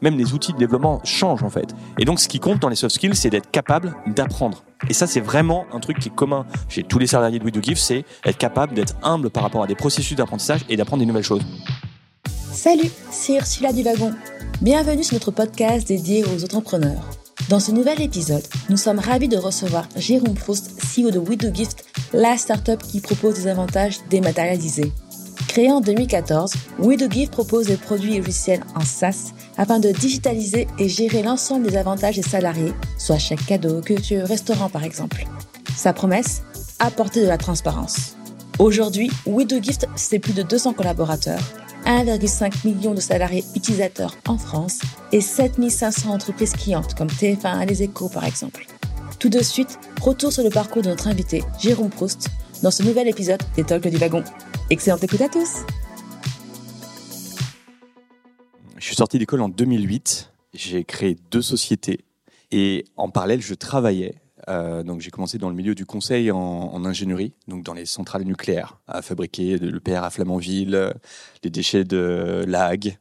Même les outils de développement changent en fait. Et donc ce qui compte dans les soft skills, c'est d'être capable d'apprendre. Et ça, c'est vraiment un truc qui est commun chez tous les salariés de We Do c'est être capable d'être humble par rapport à des processus d'apprentissage et d'apprendre des nouvelles choses. Salut, c'est Ursula du Wagon. Bienvenue sur notre podcast dédié aux entrepreneurs. Dans ce nouvel épisode, nous sommes ravis de recevoir Jérôme Proust, CEO de We Do Gift, la startup qui propose des avantages dématérialisés. Créé en 2014, We Do propose des produits logiciels en SaaS afin de digitaliser et gérer l'ensemble des avantages des salariés, soit chaque cadeau, culture, restaurant par exemple. Sa promesse Apporter de la transparence. Aujourd'hui, We Gift, c'est plus de 200 collaborateurs 1,5 million de salariés utilisateurs en France et 7500 entreprises clientes comme TF1 et Les Échos par exemple. Tout de suite, retour sur le parcours de notre invité, Jérôme Proust, dans ce nouvel épisode des Talks du Wagon. Excellente écoute à tous Je suis sorti d'école en 2008, j'ai créé deux sociétés et en parallèle, je travaillais euh, donc j'ai commencé dans le milieu du conseil en, ingénierie, donc dans les centrales nucléaires, à fabriquer le PR à Flamanville, les déchets de l'AG,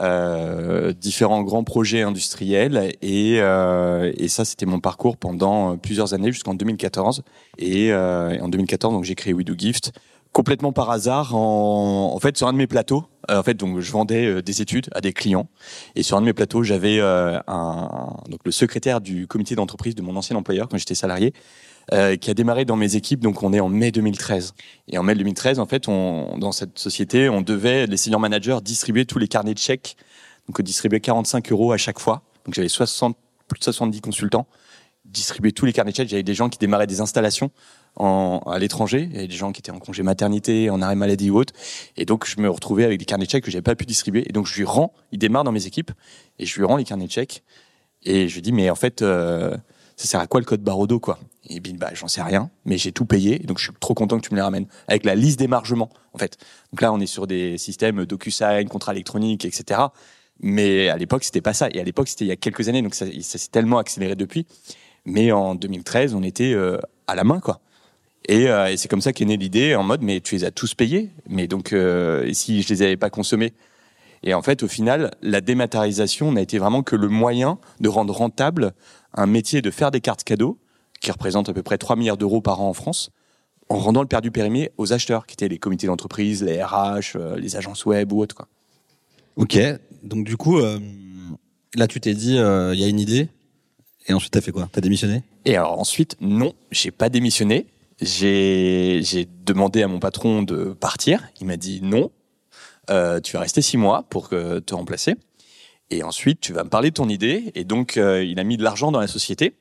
euh, différents grands projets industriels. Et, euh, et ça c'était mon parcours pendant plusieurs années jusqu'en 2014 et, euh, en 2014 donc j'ai créé We Do Gift complètement par hasard en, en fait sur un de mes plateaux. Euh, en fait donc je vendais euh, des études à des clients. Et sur un de mes plateaux j'avais euh, un donc le secrétaire du comité d'entreprise de mon ancien employeur quand j'étais salarié qui a démarré dans mes équipes donc on est en mai 2013 et en mai 2013 en fait dans cette société on devait les senior managers distribuer tous les carnets de chèques. Donc on distribuait 45 euros à chaque fois. Donc j'avais 60 plus de 70 consultants. Distribuer tous les carnets de chèques. J'avais des gens qui démarraient des installations à l'étranger, et des gens qui étaient en congé maternité, en arrêt maladie ou autre. Et donc, je me retrouvais avec des carnets de chèques que j'avais pas pu distribuer. Et donc, je lui rends, il démarre dans mes équipes, et je lui rends les carnets de chèques. Et je lui dis, mais en fait, euh, ça sert à quoi le code Barodo, quoi? Et dit, bah, j'en sais rien, mais j'ai tout payé, donc je suis trop content que tu me les ramènes. Avec la liste d'émargement, en fait. Donc là, on est sur des systèmes DocuSign, contrat électronique, etc. Mais à l'époque, c'était pas ça. Et à l'époque, c'était il y a quelques années, donc ça, s'est tellement accéléré depuis. Mais en 2013, on était euh, à la main, quoi. Et, euh, et c'est comme ça qu'est née l'idée en mode mais tu les as tous payés, mais donc euh, si je les avais pas consommés Et en fait, au final, la dématérialisation n'a été vraiment que le moyen de rendre rentable un métier de faire des cartes cadeaux qui représente à peu près 3 milliards d'euros par an en France, en rendant le perdu périmé aux acheteurs, qui étaient les comités d'entreprise, les RH, euh, les agences web ou autres. Quoi. Ok, donc du coup, euh, là tu t'es dit, il euh, y a une idée, et ensuite t'as fait quoi? T'as démissionné? Et alors ensuite, non, j'ai pas démissionné j'ai demandé à mon patron de partir. Il m'a dit non, euh, tu vas rester six mois pour te remplacer. Et ensuite, tu vas me parler de ton idée. Et donc, euh, il a mis de l'argent dans la société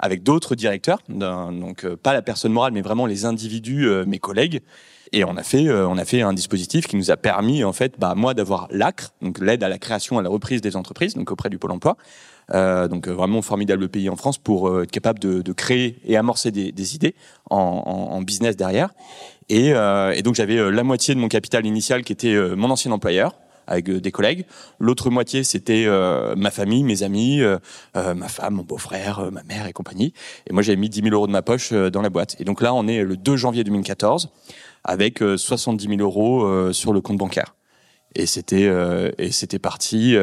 avec d'autres directeurs, donc euh, pas la personne morale, mais vraiment les individus, mes collègues. Et on a fait, on a fait un dispositif qui nous a permis, en fait, bah, moi, d'avoir l'ACRE, donc l'aide à la création, à la reprise des entreprises, donc auprès du Pôle Emploi. Donc vraiment formidable pays en France pour être capable de, créer et amorcer des, idées en, business derrière. Et, euh, et donc j'avais la moitié de mon capital initial qui était mon ancien employeur, avec des collègues. L'autre moitié, c'était euh, ma famille, mes amis, euh, ma femme, mon beau-frère, ma mère et compagnie. Et moi, j'avais mis 10 000 euros de ma poche dans la boîte. Et donc là, on est le 2 janvier 2014 avec 70 000 euros sur le compte bancaire. Et c'était euh, et c'était parti.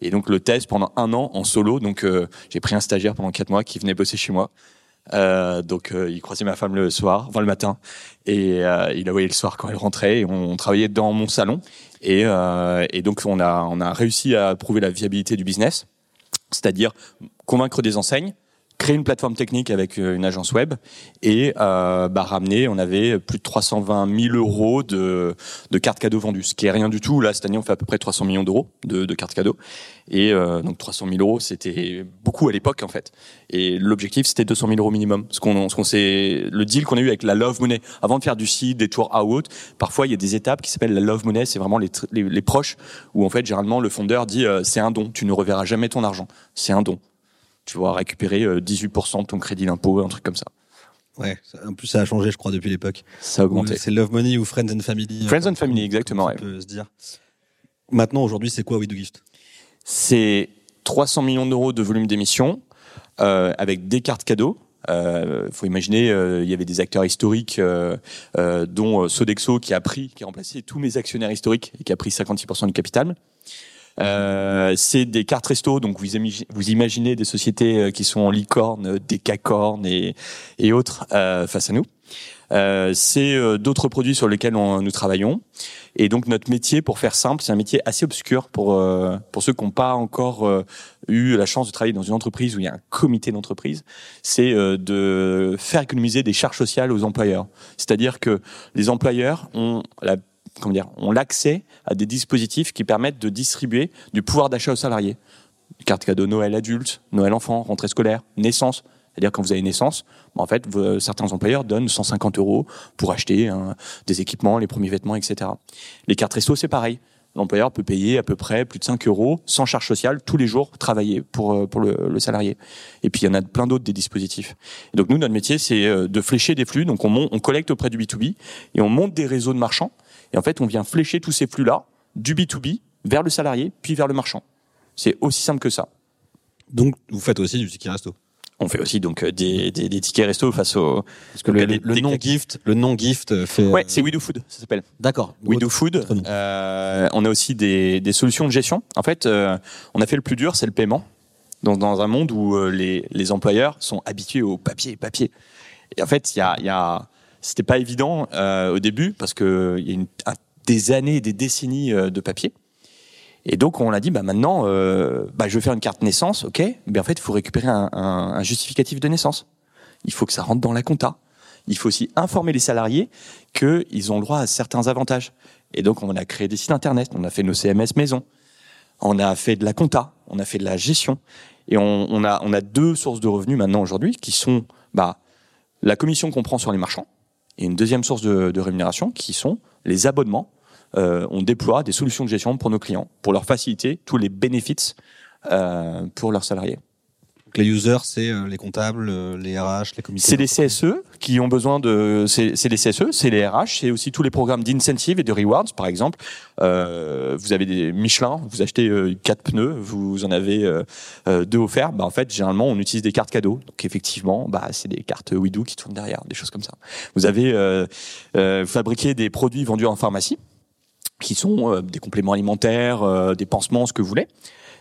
et donc le test pendant un an en solo. Donc j'ai pris un stagiaire pendant quatre mois qui venait bosser chez moi. Euh, donc il croisait ma femme le soir, enfin le matin, et il la voyait le soir quand elle rentrait. Et on, on travaillait dans mon salon. Et, euh, et, donc on a, on a réussi à prouver la viabilité du business, c'est-à-dire convaincre des enseignes, créer une plateforme technique avec une agence web et euh, bah, ramener, on avait plus de 320 000 euros de, de cartes cadeaux vendues, ce qui est rien du tout. Là, cette année, on fait à peu près 300 millions d'euros de, de, cartes cadeaux. Et euh, donc 300 000 euros, c'était beaucoup à l'époque en fait. Et l'objectif, c'était 200 000 euros minimum. Ce qu'on, ce qu'on sait, le deal qu'on a eu avec la Love Money, avant de faire du site, des tours out, parfois il y a des étapes qui s'appellent la Love Money. C'est vraiment les, les, les, proches où en fait, généralement, le fondeur dit euh, c'est un don, tu ne reverras jamais ton argent, c'est un don tu vas récupérer 18% de ton crédit d'impôt, un truc comme ça. Ouais, en plus ça a changé, je crois, depuis l'époque. Ça a augmenté. C'est Love Money ou Friends and Family. Friends and Family, exactement. On peut se dire. Maintenant, aujourd'hui, c'est quoi We Do Gift? C'est 300 millions d'euros de volume d'émission euh, avec des cartes cadeaux. Euh, faut imaginer, euh, il y avait des acteurs historiques, euh, euh, dont Sodexo qui a pris, qui a remplacé tous mes actionnaires historiques et qui a pris 56% du capital. Euh, c'est des cartes resto, donc vous, imaginez, des sociétés euh, qui sont en licorne, des cacornes et, et autres euh, face à nous. Euh, c'est euh, d'autres produits sur lesquels on, nous travaillons. Et donc notre métier, pour faire simple, c'est un métier assez obscur pour pour ceux qui n'ont pas encore eu la chance de travailler dans une entreprise où il y a un comité d'entreprise. C'est de faire économiser des charges sociales aux employeurs. C'est-à-dire que les employeurs ont la comment dire, ont l'accès à des dispositifs qui permettent de distribuer du pouvoir d'achat aux salariés. Carte cadeau Noël adulte, Noël enfant, rentrée scolaire, naissance. C'est-à-dire quand vous avez naissance, bah, en fait, certains employeurs donnent 150 euros pour acheter hein, des équipements, les premiers vêtements, etc. Les cartes resto, c'est pareil. L'employeur peut payer à peu près plus de 5 euros sans charge sociale tous les jours travailler pour euh, pour le, salarié. Et puis il y en a plein d'autres des dispositifs. Donc nous notre métier c'est euh, de flécher des flux. Donc on, on collecte auprès du B2B et on monte des réseaux de marchands. Et en fait on vient flécher tous ces flux là du B2B vers le salarié puis vers le marchand. C'est aussi simple que ça. Donc vous faites aussi du ticket resto. On fait aussi donc euh, des, des, des tickets resto face au parce que le, le non gift le non gift fait ouais c'est We Do Food ça s'appelle. D'accord. We Do Food euh, on a aussi des, des solutions de gestion. En fait euh, on a fait le plus dur c'est le paiement. Dans, dans un monde où euh, les, les employeurs sont habitués au papier papier. Et en fait il y a, y a c'était pas évident euh, au début parce que il y a des années des décennies de papier et donc on a dit bah maintenant euh, bah je veux faire une carte naissance, ok, mais en fait il faut récupérer un, un, un, justificatif de naissance. Il faut que ça rentre dans la compta. Il faut aussi informer les salariés qu'ils ont le droit à certains avantages. Et donc on a créé des sites internet, on a fait nos CMS maison, on a fait de la compta, on a fait de la gestion, et on, on a on a deux sources de revenus maintenant aujourd'hui qui sont bah la commission qu'on prend sur les marchands et une deuxième source de, rémunération qui sont les abonnements euh, on déploie des solutions de gestion pour nos clients, pour leur faciliter tous les bénéfices euh, pour leurs salariés. Donc les users, c'est euh, les comptables, euh, les RH, les comités. C'est les CSE qui ont besoin de. C'est les CSE, c'est les RH, c'est aussi tous les programmes d'incentive et de rewards. Par exemple, euh, vous avez des Michelin, vous achetez euh, quatre pneus, vous en avez euh, deux offerts. Bah en fait, généralement, on utilise des cartes cadeaux. Donc effectivement, bah c'est des cartes WeDo qui tournent derrière, des choses comme ça. Vous avez fabriqué des produits vendus en pharmacie qui sont euh, des compléments alimentaires, euh, des pansements, ce que vous voulez.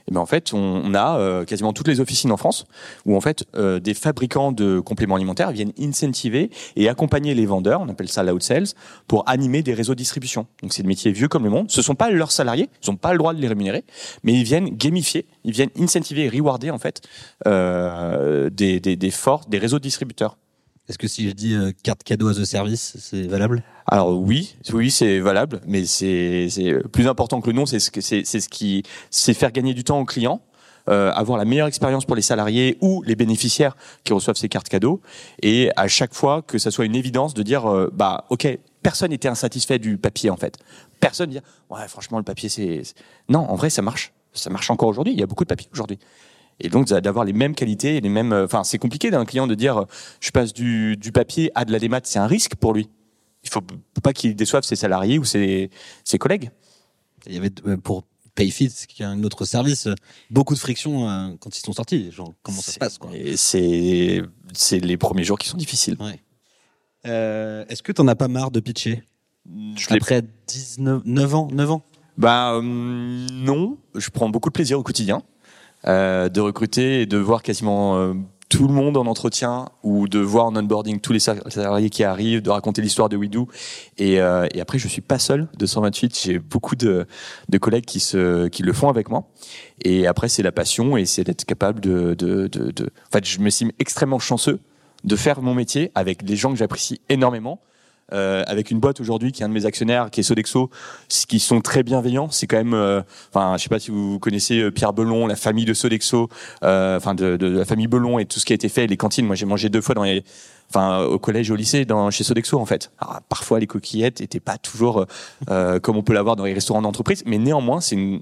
Et ben en fait, on, on a euh, quasiment toutes les officines en France où en fait des fabricants de compléments alimentaires viennent incentiver et accompagner les vendeurs, on appelle ça l'out sales, pour animer des réseaux de distribution. Donc c'est des métiers vieux comme le monde. Ce sont pas leurs salariés, ils n'ont pas le droit de les rémunérer, mais ils viennent gamifier, ils viennent incentiver et rewarder en fait euh, des, des, des des réseaux de distributeurs. Est-ce que si je dis euh, carte cadeau as a service, c'est valable? Alors oui, oui, c'est valable, mais c'est plus important que le c'est ce que c'est ce qui c'est faire gagner du temps aux clients. Euh, avoir la meilleure expérience pour les salariés ou les bénéficiaires qui reçoivent ces cartes cadeaux. Et à chaque fois que ça soit une évidence de dire euh, bah ok personne n'était insatisfait du papier en fait. Personne dit ouais franchement le papier c'est non en vrai ça marche. Ça marche encore aujourd'hui il y a beaucoup de papier aujourd'hui et donc d'avoir les mêmes qualités, les mêmes. Enfin, c'est compliqué d'un client de dire je passe du, du papier à de la démat, c'est un risque pour lui. Il faut pas qu'il déçoive ses salariés ou ses, ses collègues. Il y avait euh, pour Payfit, qui est un autre service, beaucoup de friction euh, quand ils sont sortis. Genre, comment ça se passe quoi? C'est c'est les premiers jours qui sont difficiles. Ouais. Euh, Est-ce que tu en as pas marre de pitcher? Je Après 19 9 ans, 9 ans? Bah euh, non, je prends beaucoup de plaisir au quotidien. Euh, de recruter et de voir quasiment euh, tout le monde en entretien ou de voir en onboarding tous les salariés qui arrivent, de raconter l'histoire de WeDo. Et, euh, et après, je suis pas seul de 128. J'ai beaucoup de, de collègues qui se qui le font avec moi. Et après, c'est la passion et c'est d'être capable de, de, de, de. En fait, je me suis extrêmement chanceux de faire mon métier avec des gens que j'apprécie énormément euh, avec une boîte aujourd'hui qui est un de mes actionnaires, qui est Sodexo, qui sont très bienveillants. C'est quand même, euh, enfin, je sais pas si vous connaissez euh, Pierre Belon, la famille de Sodexo, euh, enfin de, de, la famille Belon et tout ce qui a été fait, les cantines. Moi, j'ai mangé deux fois dans les, enfin, au collège au lycée, dans, chez Sodexo en fait. Alors, parfois, les coquillettes étaient pas toujours comme on peut l'avoir dans les restaurants d'entreprise, mais néanmoins, c'est une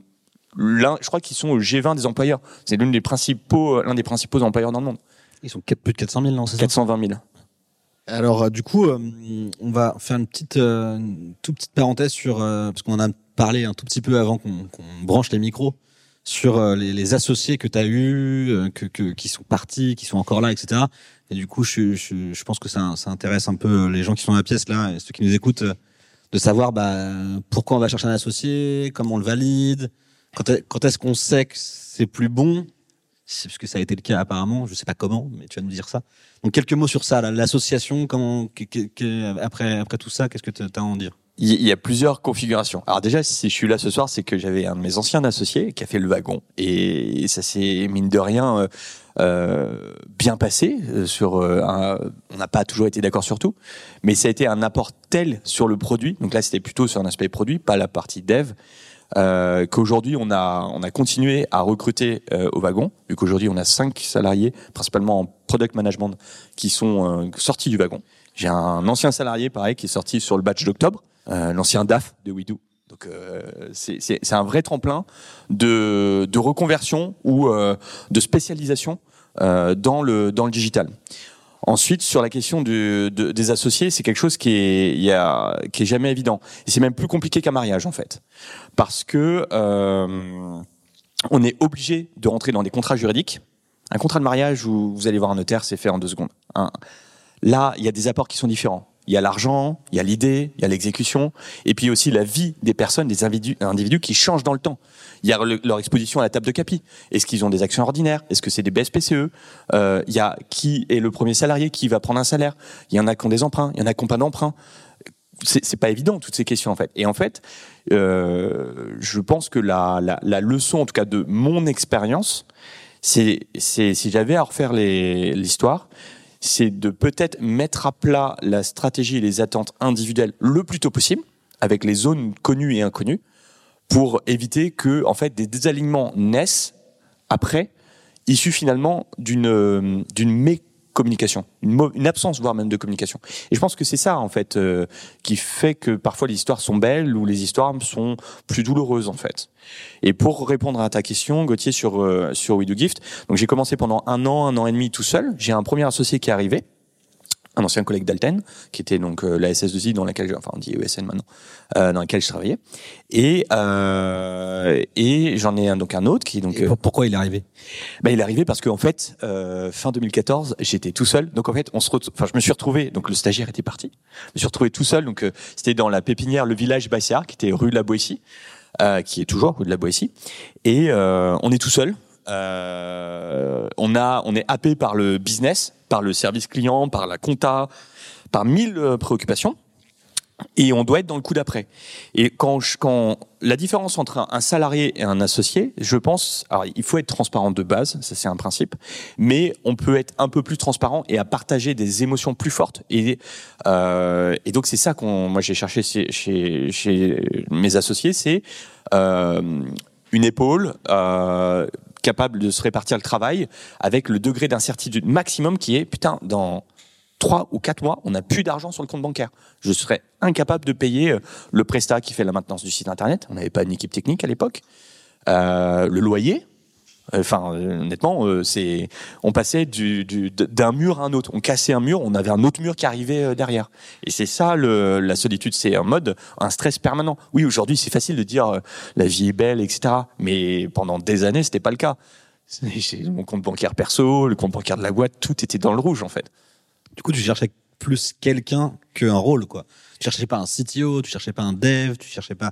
l'un, je crois qu'ils sont au G20 des employeurs. C'est l'un des principaux, l'un des principaux employeurs dans le monde. Ils sont plus de 400 000, non 420 000. Alors du coup, euh, on va faire une petite, euh, une toute petite parenthèse sur euh, parce qu'on en a parlé un tout petit peu avant qu'on branche les micros sur les, associés que tu as eu, que, qui sont partis, qui sont encore là, etc. Et du coup, je, pense que ça, intéresse un peu les gens qui sont dans la pièce là, et ceux qui nous écoutent, de savoir bah, pourquoi on va chercher un associé, comment on le valide, Quand, est- quand est-ce qu'on sait que c'est plus bon parce que ça a été le cas apparemment. Je sais pas comment, mais tu vas nous dire ça. Donc quelques mots sur ça. L'association, après tout ça, qu'est-ce que tu as à en dire? Il y- a plusieurs configurations. Alors déjà, si je suis là ce soir, c'est que j'avais un de mes anciens associés qui a fait le wagon. Et ça s'est, mine de rien, euh, euh, bien passé. euh, Sur, on n'a pas toujours été d'accord sur tout. Mais ça a été un apport tel sur le produit. Donc là, c'était plutôt sur un aspect produit, pas la partie dev. Euh, qu'aujourd'hui on a on a continué à recruter euh, au wagon vu qu'aujourd'hui on a cinq salariés principalement en product management qui sont euh, sortis du wagon. J'ai un ancien salarié pareil qui est sorti sur le batch d'octobre euh, l'ancien DAF de WeDo donc euh, c'est un vrai tremplin de de reconversion ou de spécialisation dans le dans le digital Ensuite, sur la question des associés, c'est quelque chose qui est, jamais évident. C'est même plus compliqué qu'un mariage, en fait. Parce que euh, on est obligé de rentrer dans des contrats juridiques. Un contrat de mariage où vous allez voir un notaire, c'est fait en deux secondes. Là, il y a des apports qui sont différents. Il y a l'argent, il y a l'idée, il y a l'exécution, et puis aussi la vie des personnes, des individus, qui changent dans le temps. Il y a le- leur exposition à la table de capi. Est-ce qu'ils ont des actions ordinaires? Est-ce que c'est des BSPCE euh, Il y a qui est le premier salarié qui va prendre un salaire? Il y en a qui ont des emprunts, il y en a qui n'ont pas d'emprunt. C'est pas évident toutes ces questions en fait. Et en fait, euh, je pense que la, leçon, en tout cas de mon expérience, c'est si j'avais à refaire l'histoire, c'est de peut-être mettre à plat la stratégie et les attentes individuelles le plus tôt possible, avec les zones connues et inconnues, pour éviter que en fait des désalignements naissent après, issus finalement d'une euh, d'une mo- une absence voire même de communication. Et je pense que c'est ça en fait euh, qui fait que parfois les histoires sont belles ou les histoires sont plus douloureuses en fait. Et pour répondre à ta question, Gauthier, sur euh, sur We Do Gift, donc j'ai commencé pendant un an, un an et demi tout seul. J'ai un premier associé qui est arrivé, un ancien collègue d'Alten, qui était donc euh, la SS2I dans laquelle, je- enfin on dit ESN maintenant, euh, dans laquelle je travaillais. Et euh, et j'en ai un, donc un autre qui donc Et euh, pour- Pourquoi il est arrivé? bah, il est arrivé parce qu'en fait, euh, fin 2014, j'étais tout seul. Donc en fait, on se, enfin, je me suis retrouvé. Donc le stagiaire était parti. Je me suis retrouvé tout seul. Donc euh, c'était dans la pépinière, le village Bassiard, qui était rue de la Boétie, euh, qui est toujours rue de la Boétie. Et euh, on est tout seul. Euh, on a, on est happé par le business, par le service client, par la compta, par mille euh, préoccupations. Et on doit être dans le coup d'après. Et quand, je, quand la différence entre un, salarié et un associé, je pense, alors il faut être transparent de base, ça c'est un principe, mais on peut être un peu plus transparent et à partager des émotions plus fortes. Et, euh, et donc c'est ça qu'on, moi j'ai cherché chez, chez, mes associés, c'est une épaule. Capable de se répartir le travail avec le degré d'incertitude maximum qui est putain dans trois ou quatre mois, on n'a plus d'argent sur le compte bancaire. Je serais incapable de payer euh, le prestat qui fait la maintenance du site internet. On n'avait pas une équipe technique à l'époque. Euh, le loyer. Enfin, euh, honnêtement, euh, c'est, on passait du, du- d'un mur à un autre. On cassait un mur, on avait un autre mur qui arrivait euh, derrière. Et c'est ça le, la solitude, c'est un mode, un stress permanent. Oui, aujourd'hui, c'est facile de dire la vie est belle, etc. Mais pendant des années, c'était pas le cas. Mon compte bancaire perso, le compte bancaire de la boîte, tout était dans le rouge en fait. Du coup, tu cherchais plus quelqu'un qu'un rôle, quoi. Tu cherchais pas un CTO, tu cherchais pas un dev, tu cherchais pas,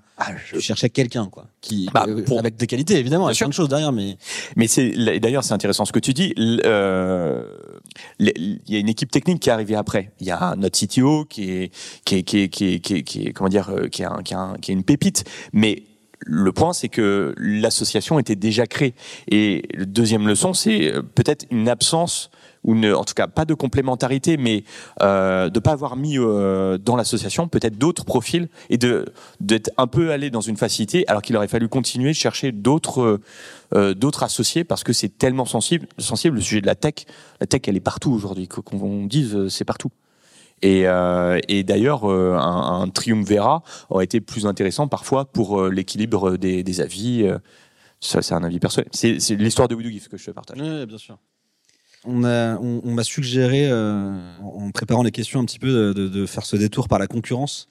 tu cherchais quelqu'un, quoi. Qui, Bah, euh, pour- avec des qualités, évidemment, avec plein de choses derrière, mais Mais c'est d'ailleurs c'est intéressant ce que tu dis. Euh, Il y a une équipe technique qui est arrivée après. Il y a notre CTO qui est qui est qui est qui est, qui est, qui est- comment dire euh, qui est un- qui est un- qui est une pépite. Mais le point, c'est que l'association était déjà créée. Et la deuxième leçon, c'est euh, peut-être une absence ou une, en tout cas pas de complémentarité, mais euh, de pas avoir mis euh, dans l'association peut-être d'autres profils et de d'être un peu allé dans une facilité, alors qu'il aurait fallu continuer de chercher d'autres euh, euh, d'autres associés parce que c'est tellement sensible, sensible le sujet de la tech. La tech, elle est partout aujourd'hui. Qu- Qu'on dise, c'est partout. Et, et d'ailleurs, un, un triumvirat aurait été plus intéressant parfois pour l'équilibre des, des avis. ça, c'est un avis personnel. C'est l'histoire de Voodoo Gift que je te partage. Oui, bien sûr. On a, on, on m'a suggéré, euh, en préparant les questions un petit peu, de, de- de faire ce détour par la concurrence,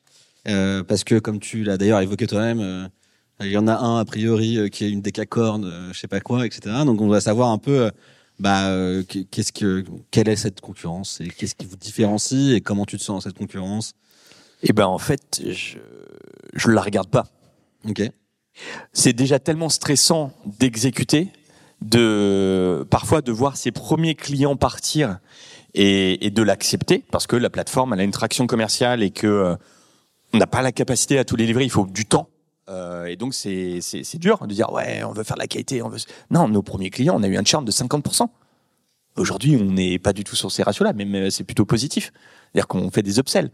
Euh, parce que comme tu l'as d'ailleurs évoqué toi-même, euh, il y en a un a priori euh, qui est une décacorne, euh, je sais pas quoi, etc. Donc on doit savoir un peu, euh, bah, qu- qu'est-ce que, quelle est cette concurrence et qu'est-ce qui vous différencie et comment tu te sens dans cette concurrence? Et ben en fait, je je la regarde pas. Ok. C'est déjà tellement stressant d'exécuter, de parfois de voir ses premiers clients partir et, et de l'accepter parce que la plateforme elle a une traction commerciale et que euh, on n'a pas la capacité à tout les livrer. Il faut du temps. Euh, et donc c'est c'est dur de dire ouais on veut faire la qualité on veut non nos premiers clients on a eu un churn de 50% aujourd'hui on n'est pas du tout sur ces ratios là même euh, c'est plutôt positif. C'est-à-dire qu'on fait des upsells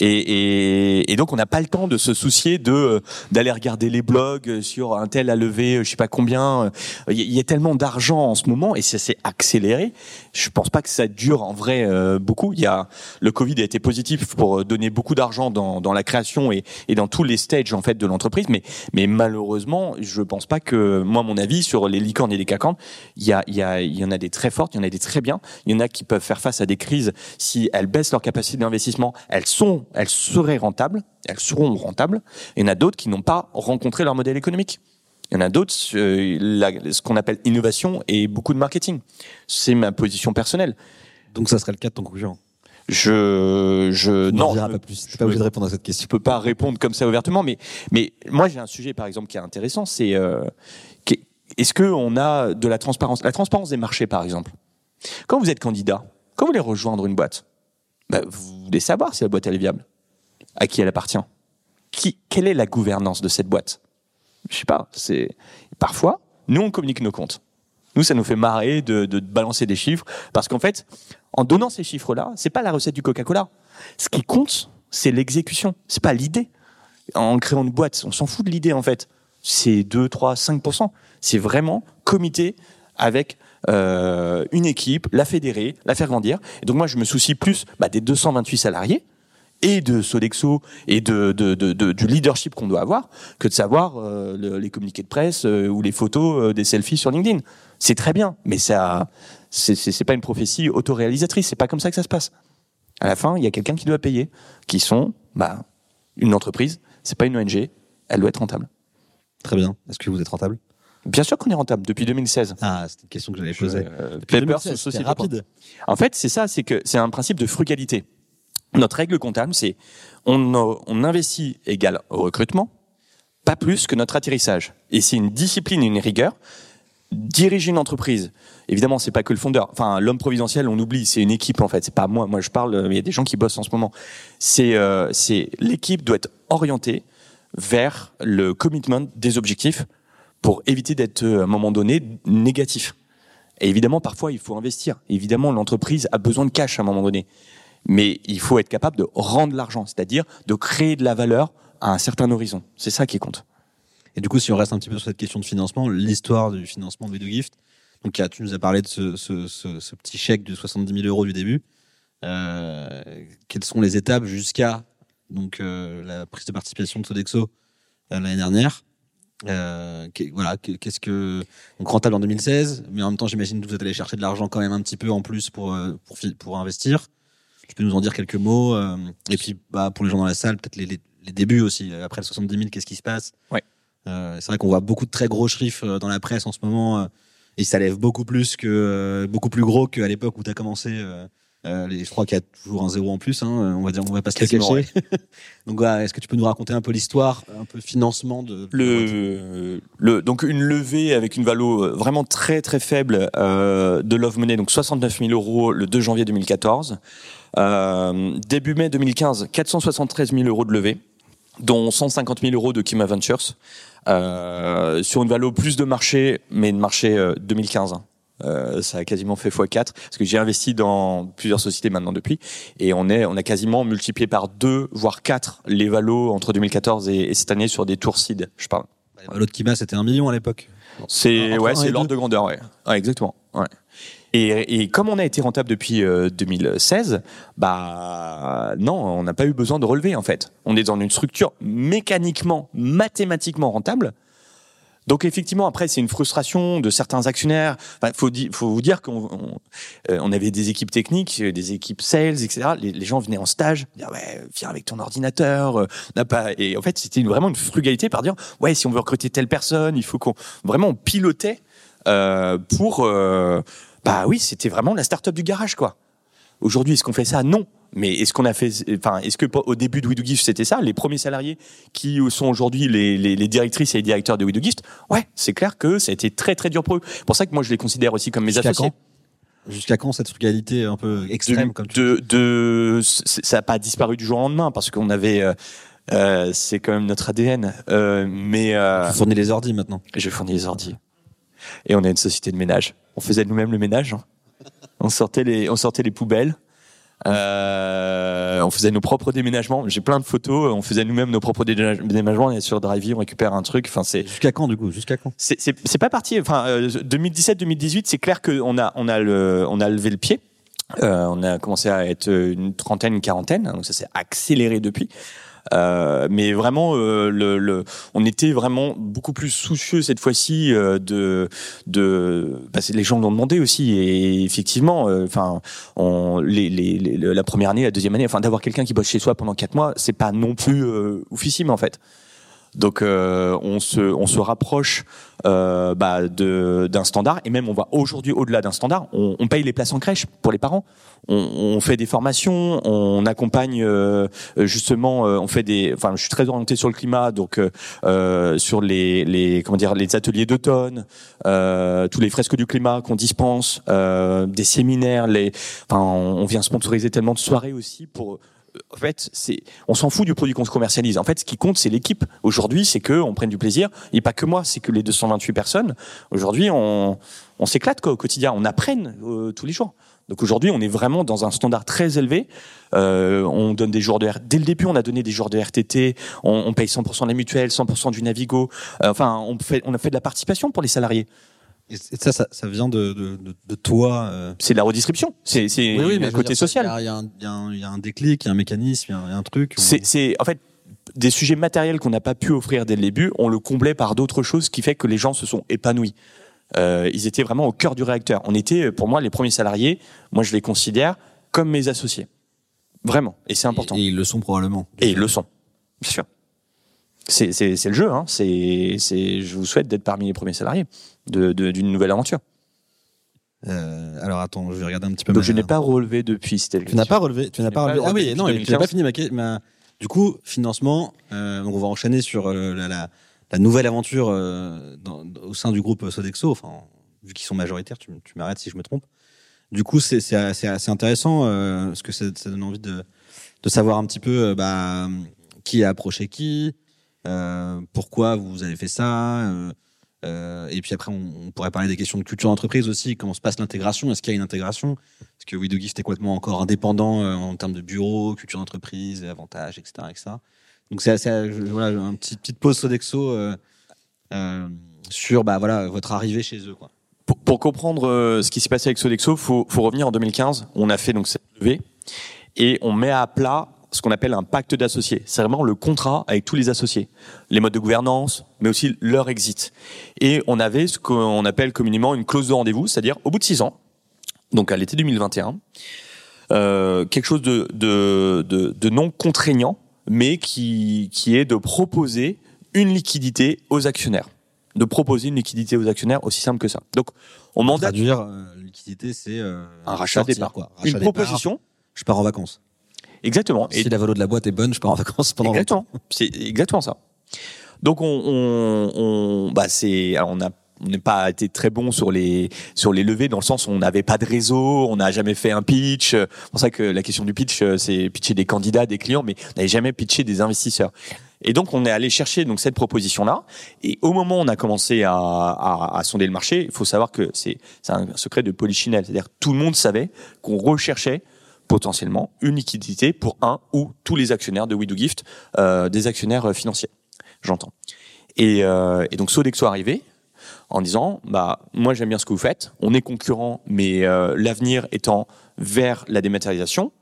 et, et, et donc on n'a pas le temps de se soucier de euh, d'aller regarder les blogs sur un tel a levé euh, je sais pas combien. Il y, a tellement d'argent en ce moment et ça s'est accéléré. Je pense pas que ça dure en vrai euh, beaucoup. Il y a le Covid a été positif pour donner beaucoup d'argent dans, dans la création et, et dans tous les stages en fait de l'entreprise, mais mais malheureusement je pense pas que moi mon avis sur les licornes et les cacandes, il y a il y a il y en a des très fortes, il y en a des très bien, il y en a qui peuvent faire face à des crises si elles baissent leur capacité d'investissement, elles sont elles seraient rentables, elles seront rentables. Il y en a d'autres qui n'ont pas rencontré leur modèle économique. Il y en a d'autres, euh, ce qu'on appelle innovation et beaucoup de marketing. C'est ma position personnelle. Donc ça serait le cas de ton concurrent? Je, je, Tu non, je- pas plus. Je pas obligé de répondre à cette question. je peux pas répondre comme ça ouvertement, mais, mais moi j'ai un sujet par exemple qui est intéressant, c'est euh, est-ce que on a de la transparence, la transparence des marchés par exemple. Quand vous êtes candidat, quand vous voulez rejoindre une boîte, bah, vous voulez savoir si la boîte elle est viable, à qui elle appartient, qui, quelle est la gouvernance de cette boîte? Je sais pas. C'est parfois nous on communique nos comptes. Nous, ça nous fait marrer de, de balancer des chiffres parce qu'en fait, en donnant ces chiffres-là, c'est pas la recette du Coca-Cola. Ce qui compte, c'est l'exécution. C'est pas l'idée. En créant une boîte, on s'en fout de l'idée en fait. C'est 2, 3, 5%. C'est vraiment comité avec euh, une équipe, la fédérer, la faire grandir. Et donc moi, je me soucie plus bah, des 228 salariés et de Sodexo et de, du leadership qu'on doit avoir que de savoir euh, le- les communiqués de presse euh, ou les photos des selfies sur LinkedIn. C'est très bien, mais ça, c'est pas une prophétie autoréalisatrice. C'est pas comme ça que ça se passe. À la fin, il y a quelqu'un qui doit payer, qui sont bah, une entreprise. C'est pas une ONG. Elle doit être rentable. Très bien. Est-ce que vous êtes rentable? Bien sûr qu'on est rentable depuis 2016. Ah, c'est une question que j'allais poser. Euh, 2016, Société rapide. En fait, c'est ça, c'est que c'est un principe de frugalité. Notre règle comptable, c'est on, on investit égal au recrutement, pas plus que notre atterrissage. Et c'est une discipline et une rigueur. Diriger une entreprise, évidemment, c'est pas que le fondeur. Enfin, l'homme providentiel, on oublie, c'est une équipe en fait. C'est pas moi. Moi, je parle. Il y a des gens qui bossent en ce moment. C'est, euh, c'est l'équipe doit être orientée vers le commitment des objectifs pour éviter d'être euh, à un moment donné négatif. Et évidemment, parfois, il faut investir. Évidemment, l'entreprise a besoin de cash à un moment donné. Mais il faut être capable de rendre l'argent, c'est-à-dire de créer de la valeur à un certain horizon. C'est ça qui compte. Et du coup, si on reste un petit peu sur cette question de financement, l'histoire du financement de Gift. Donc, tu nous as parlé de ce, ce, ce, ce petit chèque de 70 000 euros du début. Euh, quelles sont les étapes jusqu'à donc euh, la prise de participation de Sodexo euh, l'année dernière? Euh, voilà, qu'est- qu'est-ce que donc rentable en 2016, mais en même temps, j'imagine que vous êtes allé chercher de l'argent quand même un petit peu en plus pour euh, pour pour investir. Tu peux nous en dire quelques mots euh, et puis bah pour les gens dans la salle, peut-être les, les, les débuts aussi. Après le 70 000, qu'est-ce qui se passe? Ouais. Euh, c'est vrai qu'on voit beaucoup de très gros chiffres euh, dans la presse en ce moment. euh, et ça lève beaucoup plus que euh, beaucoup plus gros qu'à l'époque où tu as commencé. Euh, euh, les- je crois qu'il y a toujours un zéro en plus. Hein, on va dire, on va pas se le cacher. Donc, voilà, est-ce que tu peux nous raconter un peu l'histoire, un peu financement de Le, le, donc une levée avec une valo euh, vraiment très très faible euh, de Love Money, donc 69 000 euros le 2 janvier 2014. Euh, début mai 2015, 473 000 euros de levée, dont 150 000 euros de Kima Ventures, euh, sur une valo plus de marché, mais de marché euh, 2015. hein. Euh, ça a quasiment fait x4 parce que j'ai investi dans plusieurs sociétés maintenant depuis et on est on a quasiment multiplié par deux voire quatre les valos entre 2014 et, et cette année sur des tours seed je parle Bah, L'autre Kima, c'était un million à l'époque. c'est ouais c'est l'ordre de grandeur ouais, Ouais, exactement ouais. Et, et comme on a été rentable depuis euh, 2016, bah non, on n'a pas eu besoin de relever en fait. On est dans une structure mécaniquement, mathématiquement rentable. Donc effectivement, après, c'est une frustration de certains actionnaires. Enfin, faut, vous dire qu'on on, euh, avait des équipes techniques, euh, des équipes sales, etc. Les, gens venaient en stage, dire ouais, viens avec ton ordinateur. euh, n'a pas. Et en fait, c'était vraiment une frugalité par dire ouais, si on veut recruter telle personne, il faut qu'on vraiment on pilotait pour. bah oui, c'était vraiment la start-up du garage, quoi. Aujourd'hui, est-ce qu'on fait ça? Non. Mais est-ce qu'on a fait, enfin, est-ce que au début de We Do Gift c'était ça, les premiers salariés qui sont aujourd'hui les, les, les, directrices et les directeurs de We Do Gift Ouais, c'est clair que ça a été très très dur pour eux. C'est pour ça que moi je les considère aussi comme mes associés. Jusqu'à quand cette frugalité un peu extrême de, comme tu de, de, ça n'a pas disparu du jour au lendemain parce qu'on avait, euh, euh, c'est quand même notre ADN. Euh, mais euh, Tu fournis les ordis maintenant. je fournis les ordi. Et on a une société de ménage. On faisait nous-mêmes le ménage. hein. On sortait les, on sortait les poubelles. Euh, on faisait nos propres déménagements. J'ai plein de photos. On faisait nous-mêmes nos propres déménage- déménagements. On est sur Drivey, on récupère un truc. Enfin, c'est, Jusqu'à quand du coup? Jusqu'à quand? C'est, pas parti. Enfin, euh, 2017-2018, c'est clair qu'on a, on a le, on a levé le pied. Euh, on a commencé à être une trentaine, une quarantaine. Donc ça s'est accéléré depuis. Euh, mais vraiment, euh, le, le, on était vraiment beaucoup plus soucieux cette fois-ci euh, de, de, bah, les gens l'ont demandé aussi. Et effectivement, euh, enfin, les, les, les- le- la première année, la deuxième année, enfin, d'avoir quelqu'un qui bosse chez soi pendant quatre mois, c'est pas non plus euh, oufissime en fait. Donc euh, on se on se rapproche euh, bah, d'un standard et même on va aujourd'hui au-delà d'un standard. On, paye les places en crèche pour les parents. On, fait des formations, on accompagne euh, justement, euh, on fait des. Enfin, je suis très orienté sur le climat, donc sur les les comment dire les ateliers d'automne, tous les fresques du climat qu'on dispense, des séminaires. Les enfin on vient sponsoriser tellement de soirées aussi pour en fait, on s'en fout du produit qu'on se commercialise. En fait, ce qui compte, c'est l'équipe. Aujourd'hui, c'est que on prenne du plaisir. Et pas que moi, c'est que les 228 personnes. Aujourd'hui, on, s'éclate quoi, au quotidien. On apprenne euh, tous les jours. Donc aujourd'hui, on est vraiment dans un standard très élevé. Euh, on donne des jours de dès le début, on a donné des jours de RTT. On, paye 100% de la mutuelle, 100% du Navigo. Euh, enfin, on a fait de la participation pour les salariés. Et ça, ça, ça vient de, de, de, de toi. euh. C'est de la redistribution. C'est, c'est veux côté dire, social. Il y, a- y un- y a déclic, il y a un mécanisme, il y a un, il y a un truc. C'est, c'est en fait des sujets matériels qu'on n'a pas pu offrir dès le début, on le comblait par d'autres choses qui fait que les gens se sont épanouis. Euh, ils étaient vraiment au cœur du réacteur. On était, pour moi, les premiers salariés. Moi, je les considère comme mes associés. Vraiment. Et c'est important. Et, et ils le sont probablement. Et ils le sont, bien sûr. C'est, c'est, c'est le jeu. Hein. C'est, c'est, je vous souhaite d'être parmi les premiers salariés de, de- d'une nouvelle aventure. Euh, alors attends, je vais regarder un petit peu. Donc, ma- je n'ai pas relevé depuis. C'était Tu n'as pas relevé. Tu n'as pas pas relevé. Ah oui, non, tu n'as 2015. pas fini ma, Du coup, financement. Euh, donc on va enchaîner sur euh, la, la, la nouvelle aventure dans- au sein du groupe Sodexo. Enfin, vu qu'ils sont majoritaires, tu, m'arrêtes si je me trompe. Du coup, c'est assez, assez intéressant parce que ça, ça donne envie de, de savoir un petit peu bah, qui a approché qui, pourquoi vous avez fait ça. Euh, et puis après, on, pourrait parler des questions de culture d'entreprise aussi. Comment se passe l'intégration Est-ce qu'il y a une intégration? Est-ce que We Do Gift est complètement encore indépendant euh, en termes de bureau, culture d'entreprise, avantages, etc., etc. Donc c'est euh, voilà, une petite, petite pause Sodexo sur bah voilà votre arrivée chez eux. Pour, comprendre ce qui s'est passé avec Sodexo, faut, faut revenir en 2015. On a fait donc cette levée et on met à plat ce qu'on appelle un pacte d'associés. C'est vraiment le contrat avec tous les associés, les modes de gouvernance, mais aussi leur exit. Et on avait ce qu'on appelle communément une clause de rendez-vous, c'est-à-dire au bout de six ans, donc à l'été 2021, euh, quelque chose de, de, de, de non contraignant, mais qui, qui est de proposer une liquidité aux actionnaires. De proposer une liquidité aux actionnaires aussi simple que ça. Donc, on mandate Traduire euh, liquidité c'est euh, un rachat sortir, départ. quoi. Rachat Une départ, proposition. Je pars en vacances. Exactement. Et Si la valo de la boîte est bonne, je pars en vacances pendant exactement. C'est exactement ça. Donc on, on, on bah c'est, on a on n'est pas été très bon sur les sur les levées dans le sens où on n'avait pas de réseau, on n'a jamais fait un pitch. C'est pour ça que la question du pitch, euh, c'est pitcher des candidats, des clients, mais on n'avait jamais pitché des investisseurs. Et donc on est allé chercher donc cette proposition là. Et au moment où on a commencé à, à, à sonder le marché, il faut savoir que c'est c'est un secret de polichinelle, c'est-à-dire tout le monde savait qu'on recherchait potentiellement une liquidité pour un ou tous les actionnaires de We Do Gift, euh, des actionnaires euh, financiers, j'entends. Et, euh, et donc Sodexo arrivé en disant bah moi j'aime bien ce que vous faites, on est concurrents, mais euh, l'avenir étant vers la dématérialisation.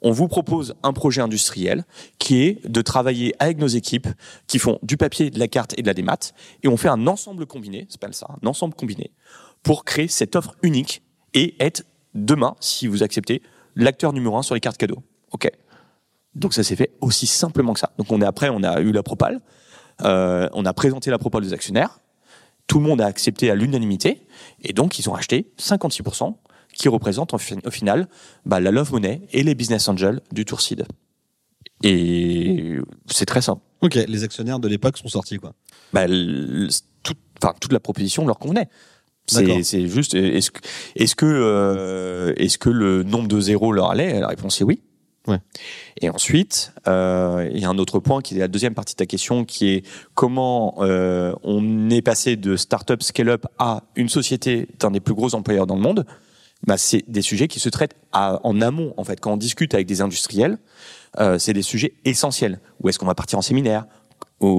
On vous propose un projet industriel qui est de travailler avec nos équipes qui font du papier, de la carte et de la démat, et on fait un ensemble combiné, pas ça, un ensemble combiné, pour créer cette offre unique et être demain, si vous acceptez, l'acteur numéro un sur les cartes cadeaux. Ok. Donc ça s'est fait aussi simplement que ça. Donc on est après, on a eu la propale, euh, on a présenté la propale aux actionnaires, tout le monde a accepté à l'unanimité, et donc ils ont acheté 56%, qui représentent au final bah, la love money et les business angels du Tour Seed. Et c'est très simple. Ok, les actionnaires de l'époque sont sortis quoi. Bah, toute la proposition leur convenait. C'est juste, est-ce que, est-ce que, euh, est-ce que le nombre de zéros leur allait? La réponse est oui. Ouais. Et ensuite, euh, il y a un autre point qui est la deuxième partie de ta question, qui est comment euh, on est passé de start-up scale-up à une société d'un des plus gros employeurs dans le monde. Bah, c'est des sujets qui se traitent à, en amont, en fait. Quand on discute avec des industriels, c'est des sujets essentiels. Où est-ce qu'on va partir en séminaire?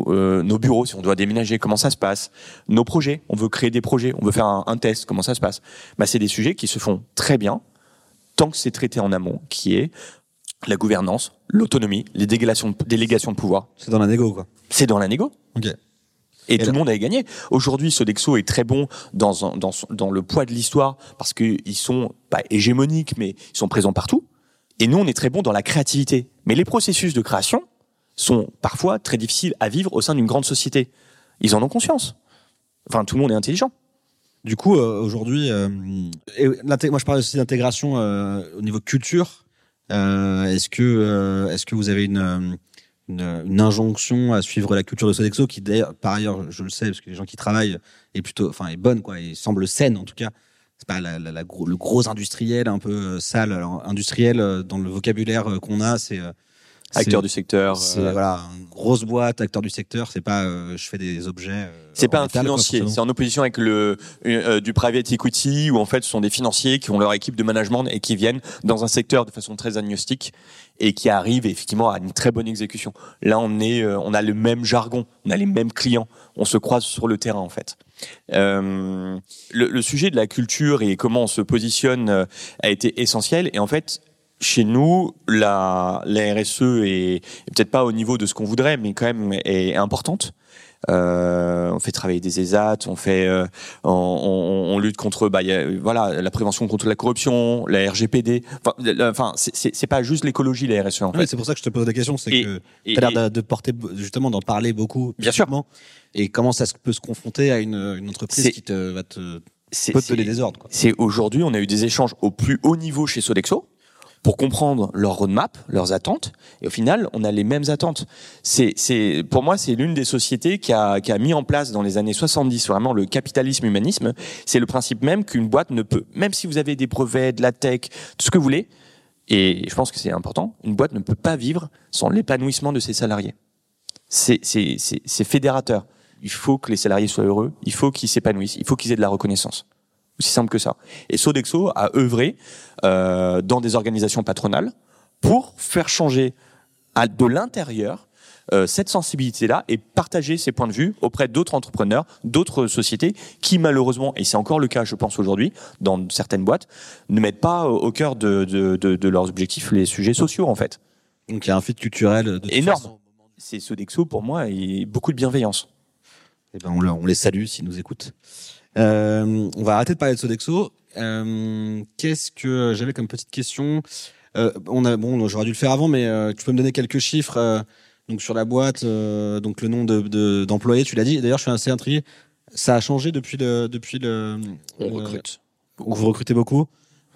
Euh, nos bureaux, si on doit déménager, comment ça se passe? Nos projets, on veut créer des projets, on veut faire un, un test, comment ça se passe? Bah, C'est des sujets qui se font très bien tant que c'est traité en amont, qui est la gouvernance, l'autonomie, les délégations de, délégations de pouvoir. C'est dans la négo, quoi. C'est dans la négo. Et, tout le monde a gagné. Aujourd'hui, Sodexo est très bon dans, dans, dans le poids de l'histoire parce qu'ils sont pas hégémoniques, mais ils sont présents partout. Et nous, on est très bon dans la créativité. Mais les processus de création sont parfois très difficiles à vivre au sein d'une grande société. Ils en ont conscience. Enfin, tout le monde est intelligent. Du coup, euh, aujourd'hui, euh, moi je parle aussi d'intégration euh, au niveau culture. Est-ce que est-ce que vous avez une, injonction à suivre la culture de Sodexo qui d'ailleurs par ailleurs je le sais parce que les gens qui travaillent est plutôt enfin est bonne quoi et semble saine en tout cas c'est pas la, le gros industriel un peu sale Alors, industriel dans le vocabulaire qu'on a c'est acteur du secteur. C'est euh... voilà, une grosse boîte, acteur du secteur. C'est pas, euh, je fais des objets. Euh, c'est pas un financier. C'est en opposition avec le euh, du private equity où en fait ce sont des financiers qui ont leur équipe de management et qui viennent dans un secteur de façon très agnostique et qui arrivent effectivement à une très bonne exécution. Là, on est, on a le même jargon, on a les mêmes clients, on se croise sur le terrain en fait. Euh, le, le, sujet de la culture et comment on se positionne a été essentiel et en fait chez nous, la, la RSE est, peut-être pas au niveau de ce qu'on voudrait, mais quand même est importante. Euh, on fait travailler des ESAT, on fait, euh, on, on, on, lutte contre, bah, a, voilà, la prévention contre la corruption, la RGPD. Enfin, c'est pas juste l'écologie, la RSE. En fait. Oui, c'est pour ça que je te pose la question, c'est que tu as l'air de, porter, justement, d'en parler beaucoup. Bien sûr. Et comment ça peut se confronter à une, une entreprise qui te va te peut te donner des ordres. C'est aujourd'hui, on a eu des échanges au plus haut niveau chez Sodexo pour comprendre leur roadmap, leurs attentes. Et au final, on a les mêmes attentes. C'est, c'est, pour moi, c'est l'une des sociétés qui a, qui a mis en place dans les années 70 vraiment le capitalisme humanisme. C'est le principe même qu'une boîte ne peut, même si vous avez des brevets, de la tech, tout ce que vous voulez, et je pense que c'est important, une boîte ne peut pas vivre sans l'épanouissement de ses salariés. C'est, c'est, c'est, c'est fédérateur. Il faut que les salariés soient heureux, il faut qu'ils s'épanouissent, il faut qu'ils aient de la reconnaissance. Aussi simple que ça. Et Sodexo a œuvré euh, dans des organisations patronales pour faire changer à, de l'intérieur euh, cette sensibilité-là et partager ses points de vue auprès d'autres entrepreneurs, d'autres sociétés qui malheureusement, et c'est encore le cas je pense aujourd'hui dans certaines boîtes, ne mettent pas au cœur de, de, de, de leurs objectifs les sujets sociaux en fait. Donc il y a un fit culturel de énorme. C'est Sodexo pour moi et beaucoup de bienveillance. Eh ben on, on les salue s'ils nous écoutent. Euh, on va arrêter de parler de Sodexo. Euh, Qu'est-ce que j'avais comme petite question euh, On a bon, j'aurais dû le faire avant, mais euh, tu peux me donner quelques chiffres euh, donc sur la boîte, euh, donc le nombre de d'employés, tu l'as dit. D'ailleurs, je suis assez intrigué. Ça a changé depuis le depuis le. On recrute. Vous recrutez beaucoup.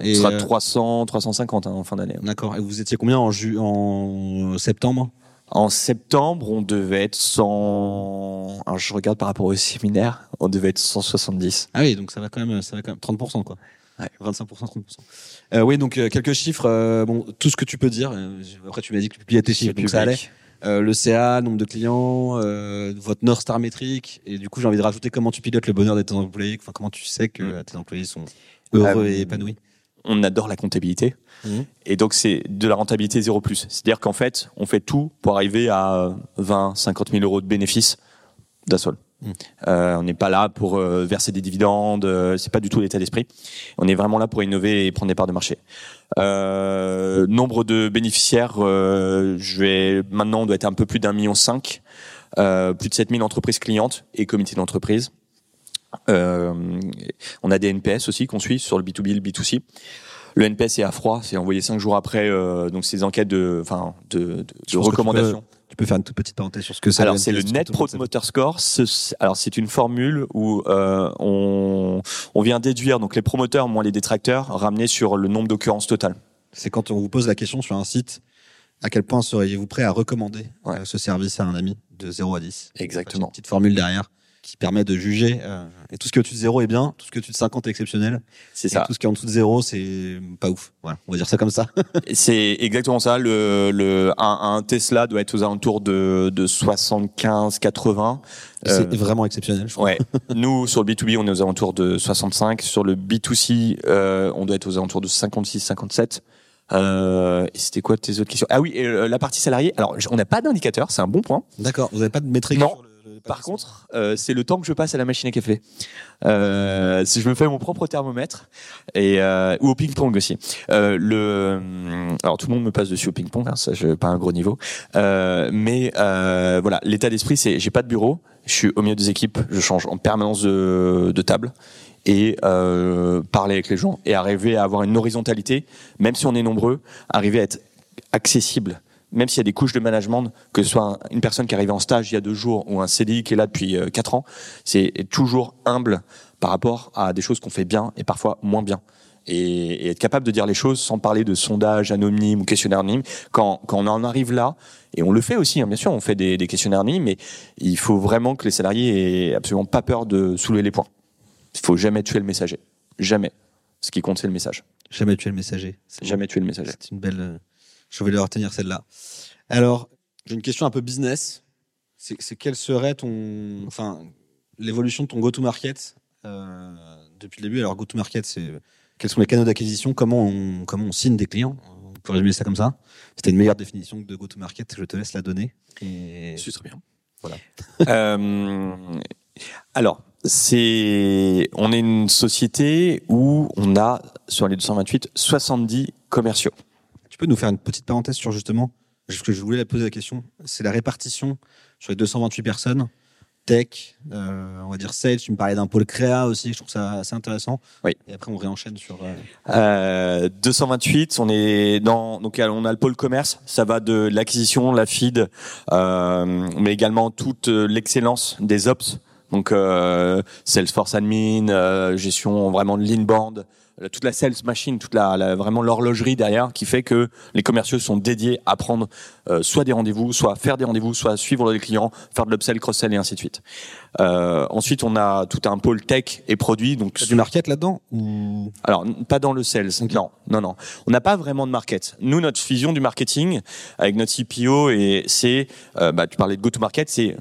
Et On sera 300, 350 hein, en fin d'année. D'accord. Et vous étiez combien en, ju en septembre? En septembre, on devait être 100. Alors, je regarde par rapport au séminaire, on devait être 170. Ah oui, donc ça va quand même, ça va quand même 30%, quoi. Ouais. 25%, 30%. Euh, oui, donc euh, quelques chiffres. Euh, bon, tout ce que tu peux dire. Euh, après, tu m'as dit que tu publiais tes chiffres, donc ça allait. Euh, le CA, nombre de clients, votre North Star métrique. Et du coup, j'ai envie de rajouter comment tu pilotes le bonheur de tes employés. Enfin, comment tu sais que mmh. tes employés sont heureux et épanouis on adore la comptabilité. Mmh. Et donc, c'est de la rentabilité zéro plus. C'est-à-dire qu'en fait, on fait tout pour arriver à 20, 50 000 euros de bénéfices d'Assol. Mmh. Euh, on n'est pas là pour euh, verser des dividendes, euh, c'est pas du tout l'état d'esprit. On est vraiment là pour innover et prendre des parts de marché. Euh, nombre de bénéficiaires, je vais maintenant on doit être un peu plus d'un million cinq, plus de 7000 entreprises clientes et comités d'entreprise. On a des NPS aussi qu'on suit sur le B2B, le B2C. Le NPS est à froid, c'est envoyé cinq jours après, euh, donc ces enquêtes de, enfin, de, de, de recommandations. Tu peux faire une toute petite parenthèse sur ce que c'est. Alors c'est le Net Promoter Score. Alors c'est une formule où euh, on, on vient déduire donc les promoteurs moins les détracteurs, ramener sur le nombre d'occurrences totales. C'est quand on vous pose la question sur un site, à quel point seriez-vous prêt à recommander Ouais. euh, ce service à un ami de 0 à 10 Exactement. Une petite formule derrière qui permet de juger. euh, et tout ce qui est au-dessus de 0 est bien, tout ce qui est au-dessus de 50 est exceptionnel. C'est ça. tout ce qui est en dessous de 0, c'est pas ouf. Voilà, on va dire ça comme ça. C'est exactement ça. Le, le un, un Tesla doit être aux alentours de, de 75, 80. C'est Euh, vraiment exceptionnel, je crois. Ouais. Nous, sur le B2B, on est aux alentours de 65. Sur le B2C, euh, on doit être aux alentours de 56, 57. Euh, et c'était quoi tes autres questions? Ah oui, et, la partie salariée. Alors, on n'a pas d'indicateur, c'est un bon point. D'accord, vous n'avez pas de métrique Non. sur le, le- Par contre, euh, c'est le temps que je passe à la machine à café. Euh, si je me fais mon propre thermomètre et euh, ou au ping pong aussi. Le alors tout le monde me passe dessus au ping pong, hein, ça je pas un gros niveau. Mais voilà, l'état d'esprit c'est j'ai pas de bureau, je suis au milieu des équipes, je change en permanence de, de table et parler avec les gens et arriver à avoir une horizontalité, même si on est nombreux, arriver à être accessible même s'il y a des couches de management, que ce soit un- une personne qui est arrivée en stage il y a deux jours ou un CDI qui est là depuis euh, quatre ans, c'est toujours humble par rapport à des choses qu'on fait bien et parfois moins bien. Et, et être capable de dire les choses sans parler de sondage anonyme ou questionnaire anonyme. Quand, quand on en arrive là, et on le fait aussi, hein, bien sûr, on fait des, des questionnaires anonymes, mais il faut vraiment que les salariés aient absolument pas peur de soulever les points. Il faut jamais tuer le messager. Jamais. Ce qui compte, c'est le message. Jamais tuer le messager. Jamais tuer le messager. C'est une belle. Je vais le retenir celle-là. Alors, j'ai une question un peu business. C'est c'est quelle serait ton, enfin, l'évolution de ton go-to-market euh, depuis le début? Alors, go-to-market, c'est quels sont les canaux d'acquisition, comment on, comment on signe des clients? On peut résumer ça comme ça. C'était une meilleure définition que de go-to-market. Je te laisse la donner. Et... C'est très bien. Voilà. Euh, alors, c'est, on est une société où on a, sur les 228, 70 commerciaux. Peux nous faire une petite parenthèse sur justement, parce que je voulais la poser la question, c'est la répartition sur les 228 personnes, tech, euh, on va dire sales, tu me parlais d'un pôle créa aussi, je trouve ça assez intéressant. Oui. Et après on réenchaîne sur... euh, Euh, 228, on est dans, donc on a le pôle commerce, ça va de l'acquisition, la feed, euh, mais également toute euh, l'excellence des ops. Donc euh, Salesforce admin, euh, gestion vraiment de l'inbound, euh, toute la sales machine, toute la, la- vraiment l'horlogerie derrière qui fait que les commerciaux sont dédiés à prendre euh, soit des rendez-vous, soit faire des rendez-vous, soit suivre les clients, faire de l'upsell, cross-sell et ainsi de suite. Euh, ensuite, on a tout un pôle tech et produits. Donc du market là-dedans ou... alors, pas dans le sales. Non, non, non. On n'a pas vraiment de market. Nous, notre vision du marketing avec notre CPO, et c'est, euh, bah, tu parlais de go-to-market, c'est,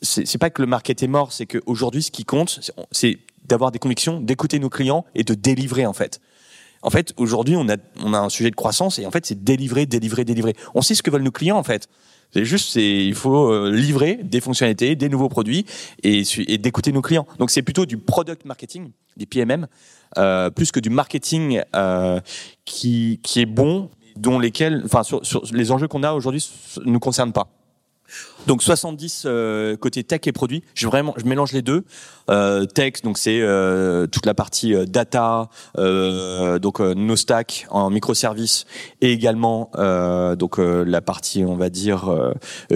c'est pas que le market est mort, c'est qu'aujourd'hui, ce qui compte, c'est d'avoir des convictions, d'écouter nos clients et de délivrer, en fait. En fait, aujourd'hui, on a, on a un sujet de croissance et en fait, c'est délivrer, délivrer, délivrer. On sait ce que veulent nos clients, en fait. C'est juste, c'est, il faut euh, livrer des fonctionnalités, des nouveaux produits et, d'écouter nos clients. Donc, c'est plutôt du product marketing, des PMM, euh, plus que du marketing euh, qui, qui est bon, dont lesquels, enfin, sur, sur les enjeux qu'on a aujourd'hui s- nous concernent pas. Donc 70 euh, côté tech et produits. Je vraiment, je mélange les deux. Euh, tech, donc c'est euh, toute la partie euh, data, euh, donc euh, nos stacks en microservices et également euh, donc euh, la partie, on va dire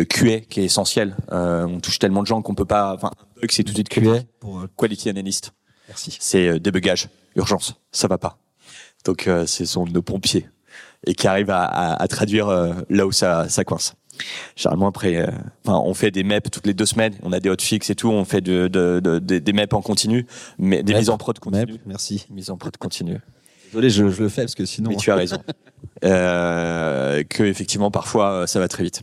QA qui est essentielle. Euh, on touche tellement de gens qu'on peut pas. Enfin, un bug c'est tout de suite QA. pour, Quality analyst. Merci. C'est euh, débugage, urgence, ça va pas. Donc euh, ce sont nos pompiers et qui arrivent à, à- à traduire euh, là où ça, ça coince. Généralement après, euh, enfin, on fait des MEP toutes les deux semaines, on a des hotfix et tout, on fait de, de, de- de- des MEP en continu, mais des MEP, mises en prod Mep, continues. merci. Mise en prod continue. Désolé, je, je le fais parce que sinon... Mais tu as raison. Euh, que effectivement parfois euh, ça va très vite.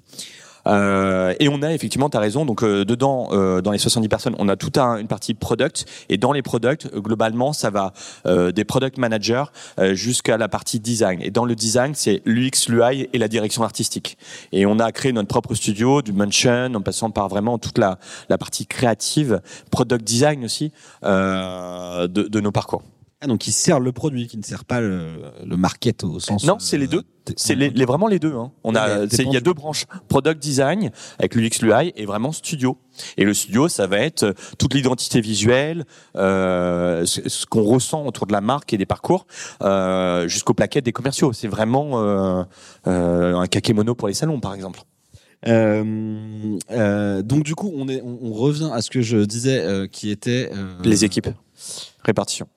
Euh, et on a effectivement, tu as raison, donc euh, dedans, euh, dans les 70 personnes, on a toute un- une partie product, et dans les products, globalement, ça va euh, des product managers euh, jusqu'à la partie design. Et dans le design, c'est l'UX, l'UI et la direction artistique. Et on a créé notre propre studio, du mention, en passant par vraiment toute la, la partie créative, product design aussi, euh, de, de nos parcours. Ah, donc il sert le produit, qui ne sert pas le, le market au sens... Non, c'est les deux. C'est les, les- vraiment les deux. Hein. On a, il y a deux branches product design avec l'UX l'UI et vraiment studio. Et le studio, ça va être euh, toute l'identité visuelle, euh, ce, ce qu'on ressent autour de la marque et des parcours, euh, jusqu'aux plaquettes des commerciaux. C'est vraiment euh, euh, un kakémono pour les salons, par exemple. Euh, euh, donc du coup, on, est, on, on revient à ce que je disais, euh, qui était... euh, Les équipes, répartition.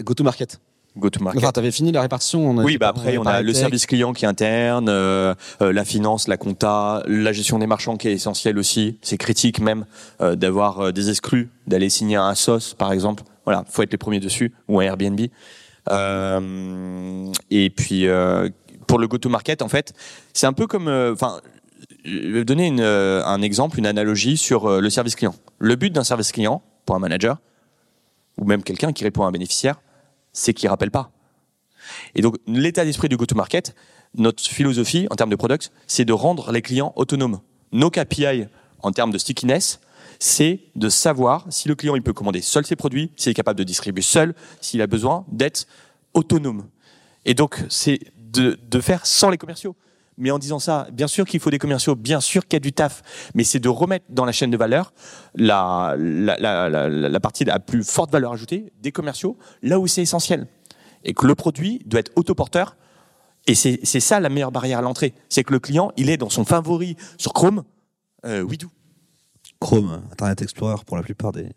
Go-to-market. Go-to-market. Enfin, t'avais fini la répartition. on Oui, bah après, on a parlé le tech. service client qui est interne, euh, euh, la finance, la compta, la gestion des marchands qui est essentielle aussi. C'est critique même euh, d'avoir des exclus, d'aller signer un SOS par exemple. Voilà, faut être les premiers dessus ou un Airbnb. Et puis pour le go-to-market, en fait, c'est un peu comme, enfin, je vais donner une, un exemple, une analogie sur le service client. Le but d'un service client pour un manager ou même quelqu'un qui répond à un bénéficiaire, c'est qu'il rappelle pas. Et donc, l'état d'esprit du go-to-market, notre philosophie en termes de products, c'est de rendre les clients autonomes. Nos KPI en termes de stickiness, c'est de savoir si le client il peut commander seul ses produits, s'il est capable de distribuer seul, s'il a besoin d'être autonome. Et donc, c'est de, de faire sans les commerciaux. Mais en disant ça, bien sûr qu'il faut des commerciaux, bien sûr qu'il y a du taf, mais c'est de remettre dans la chaîne de valeur la, la, la, la, la partie à plus forte valeur ajoutée des commerciaux, là où c'est essentiel. Et que le produit doit être autoporteur. Et c'est c'est ça la meilleure barrière à l'entrée. C'est que le client, il est dans son favori sur Chrome, euh, Widoo. Chrome, Internet Explorer pour la plupart des,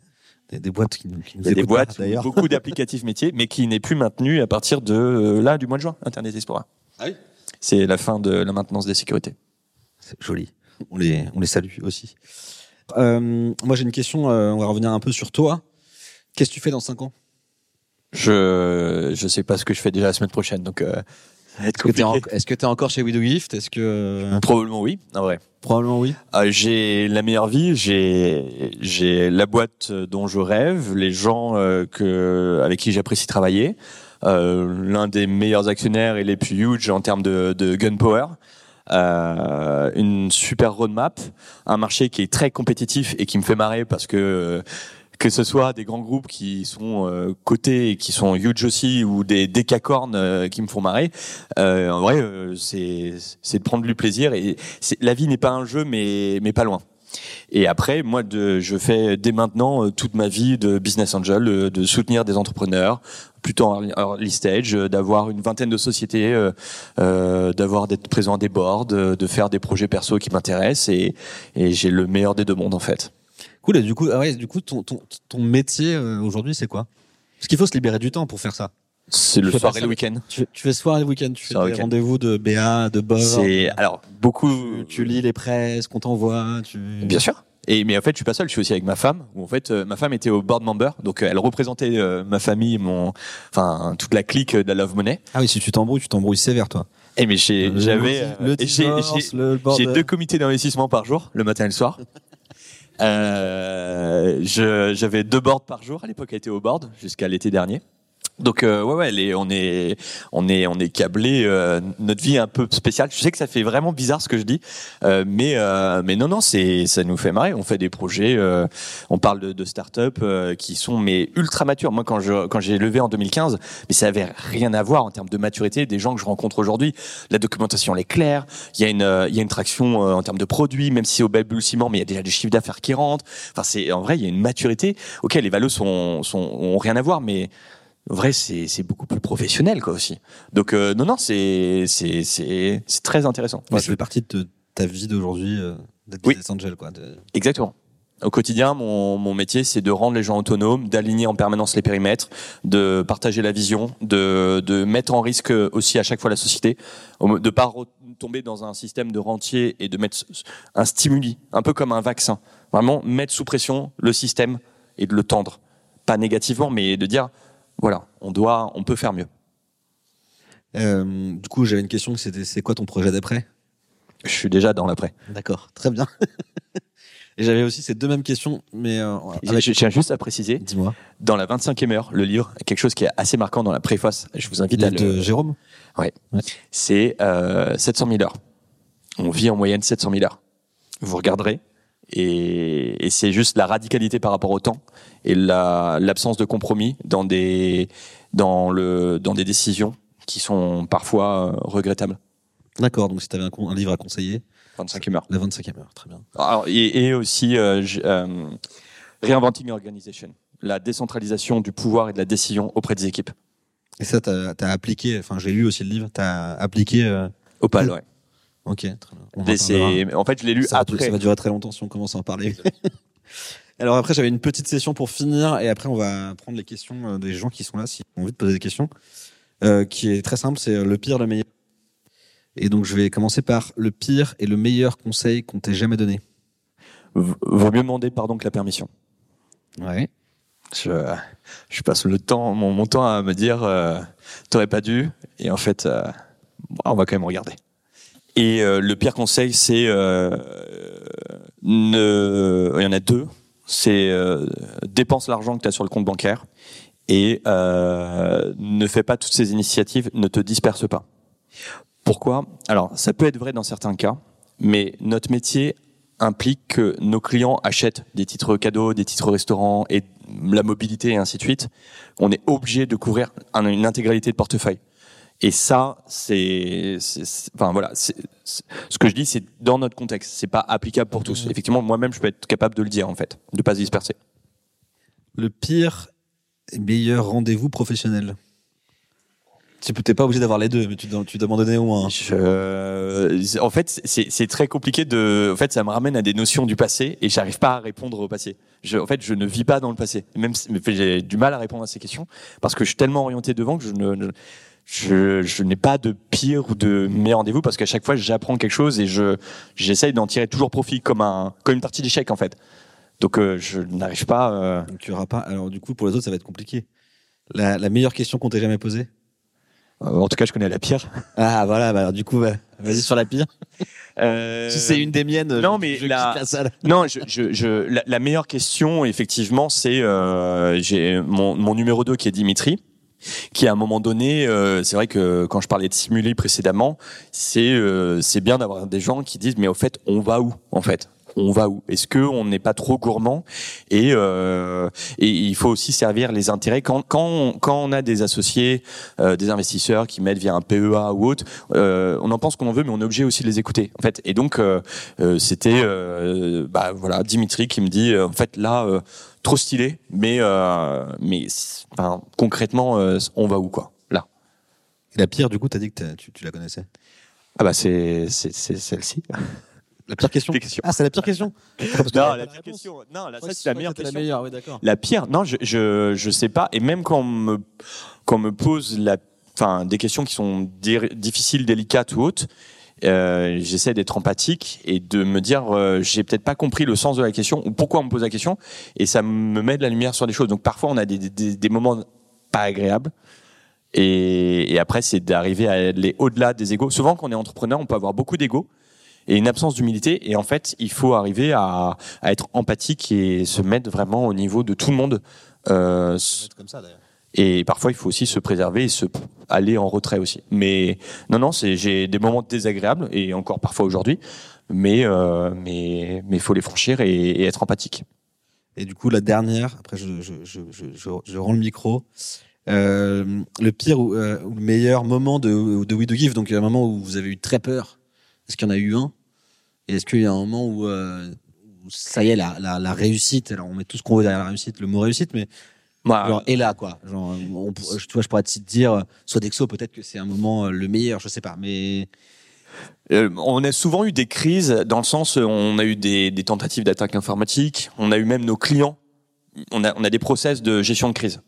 des, des boîtes qui nous, qui nous Il y a des boîtes, beaucoup d'applicatifs métiers, mais qui n'est plus maintenu à partir de euh, là, du mois de juin, Internet Explorer. Ah oui? C'est la fin de la maintenance des sécurités. C'est joli. On les, on les salue aussi. Euh, moi, j'ai une question. euh, on va revenir un peu sur toi. Qu'est-ce que tu fais dans 5 ans? Je je sais pas ce que je fais déjà la semaine prochaine, donc euh, Est-ce que en- tu es encore chez Widow Gift? Est-ce que Probablement oui, en vrai. probablement oui. Euh, j'ai la meilleure vie, j'ai j'ai la boîte dont je rêve, les gens que avec qui j'apprécie travailler, l'un des meilleurs actionnaires et les plus huge en termes de, de gunpower. Euh, une super roadmap, un marché qui est très compétitif et qui me fait marrer parce que euh, que ce soit des grands groupes qui sont euh, cotés et qui sont huge aussi ou des décacornes euh, qui me font marrer, euh, en vrai euh, c'est c'est de prendre du plaisir et la vie n'est pas un jeu mais mais pas loin. Et après, moi, je fais dès maintenant euh, toute ma vie de business angel, euh, de soutenir des entrepreneurs, plutôt en early- stage, euh, d'avoir une vingtaine de sociétés, d'avoir d'être présent à des boards, de faire des projets perso qui m'intéressent, et, j'ai le meilleur des deux mondes en fait. Cool. Et du coup, ah du coup, ton, ton, ton métier aujourd'hui, c'est quoi? Parce qu'il faut se libérer du temps pour faire ça. C'est le soir et le week-end. Tu, tu fais soir et week-end. Tu fais des rendez-vous de BA, de. C'est alors beaucoup. Tu lis les presses qu'on t'envoie. Tu... Bien sûr. Et mais en fait, je suis pas seul. Je suis aussi avec ma femme. Où en fait, euh, ma femme était au board member, donc euh, elle représentait euh, ma famille, mon, enfin toute la clique de la Love Money. Ah oui, si tu t'embrouilles, tu t'embrouilles sévère, toi. Et mais Le- j'avais, le j'ai- le deux comités d'investissement par jour, le matin et le soir. Euh, j'avais deux boards par jour. À l'époque, elle était au board jusqu'à l'été dernier. Donc euh, ouais ouais, les, on est on est on est câblé. euh, notre vie est un peu spéciale. Je sais que ça fait vraiment bizarre ce que je dis, euh, mais euh, mais non non, c'est ça nous fait marrer. On fait des projets. euh, on parle de, de start-up euh, qui sont mais ultra matures. Moi quand je quand j'ai levé en 2015, mais ça avait rien à voir en termes de maturité des gens que je rencontre aujourd'hui. La documentation elle est claire. Il y a une il y a une traction en termes de produits, même si au balbutiement, mais il y a déjà des chiffres d'affaires qui rentrent. Enfin c'est en vrai il y a une maturité. Ok les valos sont sont ont rien à voir, mais en vrai, c'est beaucoup plus professionnel, quoi, aussi. Donc, euh, non, non, c'est très intéressant. Ouais, ça fait partie de ta vie d'aujourd'hui, euh, d'être Oui. business angel, quoi. de- Exactement. Au quotidien, mon, mon métier, c'est de rendre les gens autonomes, d'aligner en permanence les périmètres, de partager la vision, de, de mettre en risque aussi à chaque fois la société, de pas tomber dans un système de rentier et de mettre un stimuli, un peu comme un vaccin. Vraiment mettre sous pression le système et de le tendre. Pas négativement, mais de dire, voilà, on doit, on peut faire mieux. Euh, du coup, j'avais une question. C'était, c'est quoi ton projet d'après? Je suis déjà dans l'après. D'accord, très bien. Et j'avais aussi ces deux mêmes questions, mais euh, Je avec- je tiens juste à préciser, dis-moi. dans la 25e heure, le livre, quelque chose qui est assez marquant dans la préface, je vous invite à Livre le... de Jérôme? c'est euh, 700 000 heures. On vit en moyenne 700 000 heures. Vous regarderez, et, et c'est juste la radicalité par rapport au temps et la- l'absence de compromis dans des, dans, le, dans des décisions qui sont parfois euh, regrettables. D'accord. Donc, si tu avais un, livre à conseiller, 25e heure. la 25e heure, très bien. Alors, et, et aussi euh, euh, Reinventing Organization, la décentralisation du pouvoir et de la décision auprès des équipes. Et ça, t'as as appliqué. Enfin, j'ai lu aussi le livre. T'as appliqué. euh, Opal, ouais. Ok, très bien. On en fait, je l'ai lu ça, va, après. ça va durer très longtemps si on commence à en parler. Alors après, j'avais une petite session pour finir et après, on va prendre les questions euh, des gens qui sont là, s'ils ont envie de poser des questions, euh, qui est très simple, c'est euh, le pire, le meilleur. Et donc, je vais commencer par le pire et le meilleur conseil qu'on t'ait jamais donné. Vaut mieux demander pardon que la permission. Ouais. Je, je passe le temps, mon, mon temps à me dire, euh, t'aurais pas dû. Et en fait, euh, on va quand même regarder. Et euh, le pire conseil, c'est euh, ne, il y en a deux. C'est euh, dépense l'argent que tu as sur le compte bancaire et ne fais pas toutes ces initiatives, ne te disperse pas. Pourquoi? Alors, ça peut être vrai dans certains cas, mais notre métier implique que nos clients achètent des titres cadeaux, des titres restaurants et la mobilité et ainsi de suite. On est obligé de couvrir un- une intégralité de portefeuille. Et ça, c'est, enfin voilà, c'est- ce que je dis, c'est dans notre contexte. C'est pas applicable pour tous. Effectivement, moi-même, je peux être capable de le dire en fait, de pas se disperser. Le pire et meilleur rendez-vous professionnel. Tu t'es pas obligé d'avoir les deux, mais tu tu dois m'en donner au moins. Je- en fait, c'est très compliqué de. En fait, ça me ramène à des notions du passé et j'arrive pas à répondre au passé. Je, en fait, je ne vis pas dans le passé. Même j'ai du mal à répondre à ces questions parce que je suis tellement orienté devant que je ne. Je- je, n'ai pas de pire ou de meilleur rendez-vous parce qu'à chaque fois j'apprends quelque chose et je j'essaye d'en tirer toujours profit comme un comme une partie d'échec en fait. Donc euh, je n'arrive pas. euh, Donc tu auras pas. Alors du coup, pour les autres, ça va être compliqué. La, la meilleure question qu'on t'ait jamais posée? en tout cas, je connais la pire. Ah voilà. Bah, alors du coup, bah, vas-y sur la pire. Euh, Si c'est une des miennes. non, je- mais je la- la salle. Non, je, je, je, la, la meilleure question, effectivement, c'est euh, j'ai mon, mon numéro 2 qui est Dimitri, qui à un moment donné, euh, c'est vrai que quand je parlais de simuler précédemment, c'est euh, c'est bien d'avoir des gens qui disent mais au fait on va où en fait? On va où? Est-ce que on n'est pas trop gourmand? Et, euh, et il faut aussi servir les intérêts. Quand quand quand on a des associés, euh, des investisseurs qui mettent via un PEA ou autre, euh, on en pense qu'on en veut, mais on est obligé aussi de les écouter en fait. Et donc euh, euh, c'était euh, bah voilà Dimitri qui me dit en fait là trop stylé, mais euh, mais enfin, concrètement euh, on va où quoi là Et la pire, du coup, t'as dit que tu, tu la connaissais. Ah bah c'est celle-ci. La pire question. Ah, c'est la pire question. Non, la pire question. Non, ça Ouais, c'est la meilleure question. La meilleure. La pire, non, je, je, je sais pas. Et même quand on me, quand on me pose la, enfin, des questions qui sont difficiles, délicates ou autres, euh, j'essaie d'être empathique et de me dire, euh, j'ai peut-être pas compris le sens de la question ou pourquoi on me pose la question, et ça me met de la lumière sur des choses. Donc parfois, on a des, des, des moments pas agréables. Et, et après, c'est d'arriver à aller au-delà des égaux. Souvent, quand on est entrepreneur, on peut avoir beaucoup d'égaux et une absence d'humilité. Et en fait, il faut arriver à, à être empathique et se mettre vraiment au niveau de tout le monde. Euh, comme ça d'ailleurs. Et parfois, il faut aussi se préserver et se aller en retrait aussi. Mais non, non, j'ai des moments désagréables et encore parfois aujourd'hui. Mais euh, mais mais faut les franchir et, être empathique. Et du coup, la dernière, après, je, rends le micro. Euh, le pire ou, euh, ou le meilleur moment de, de We Do Give, donc il y a un moment où vous avez eu très peur. Est-ce qu'il y en a eu un? Et est-ce qu'il y a un moment où, euh, ça y est, la réussite, alors on met tout ce qu'on veut derrière la réussite, le mot réussite, mais Genre, est là, quoi. Genre, on, je- tu vois, je pourrais te dire, euh, Sodexo, peut-être que c'est un moment euh, le meilleur, je sais pas, mais Euh, on a souvent eu des crises dans le sens, on a eu des, des tentatives d'attaque informatique, on a eu même nos clients, on a, on a des process de gestion de crise.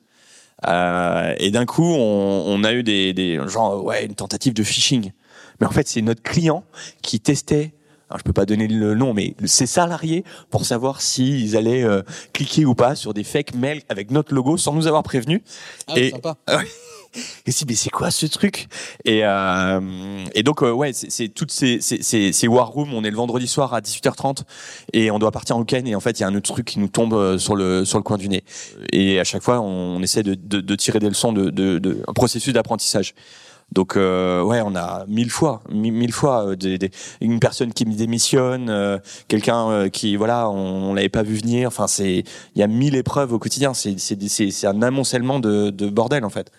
Euh, et d'un coup, on, on a eu des, des genre ouais une tentative de phishing. Mais en fait, c'est notre client qui testait. Alors, je peux pas donner le nom, mais ses salariés pour savoir s'ils allaient euh, cliquer ou pas sur des fake mails avec notre logo sans nous avoir prévenu. Et- sympa. Et si, mais c'est quoi ce truc? Et, euh, et donc, euh, ouais, c'est toutes ces, ces, ces, ces war rooms. On est le vendredi soir à 18h30 et on doit partir en week-end. Et en fait, il y a un autre truc qui nous tombe euh, sur le, sur le coin du nez. Et à chaque fois, on, on essaie de, de, de tirer des leçons de, de, de un processus d'apprentissage. Donc euh, ouais, on a mille fois, mille, mille fois euh, des, des- une personne qui me démissionne, euh, quelqu'un euh, qui voilà, on, on l'avait pas vu venir. Enfin, c'est il y a mille épreuves au quotidien. C'est c'est c'est c'est un amoncellement de, de bordel en fait.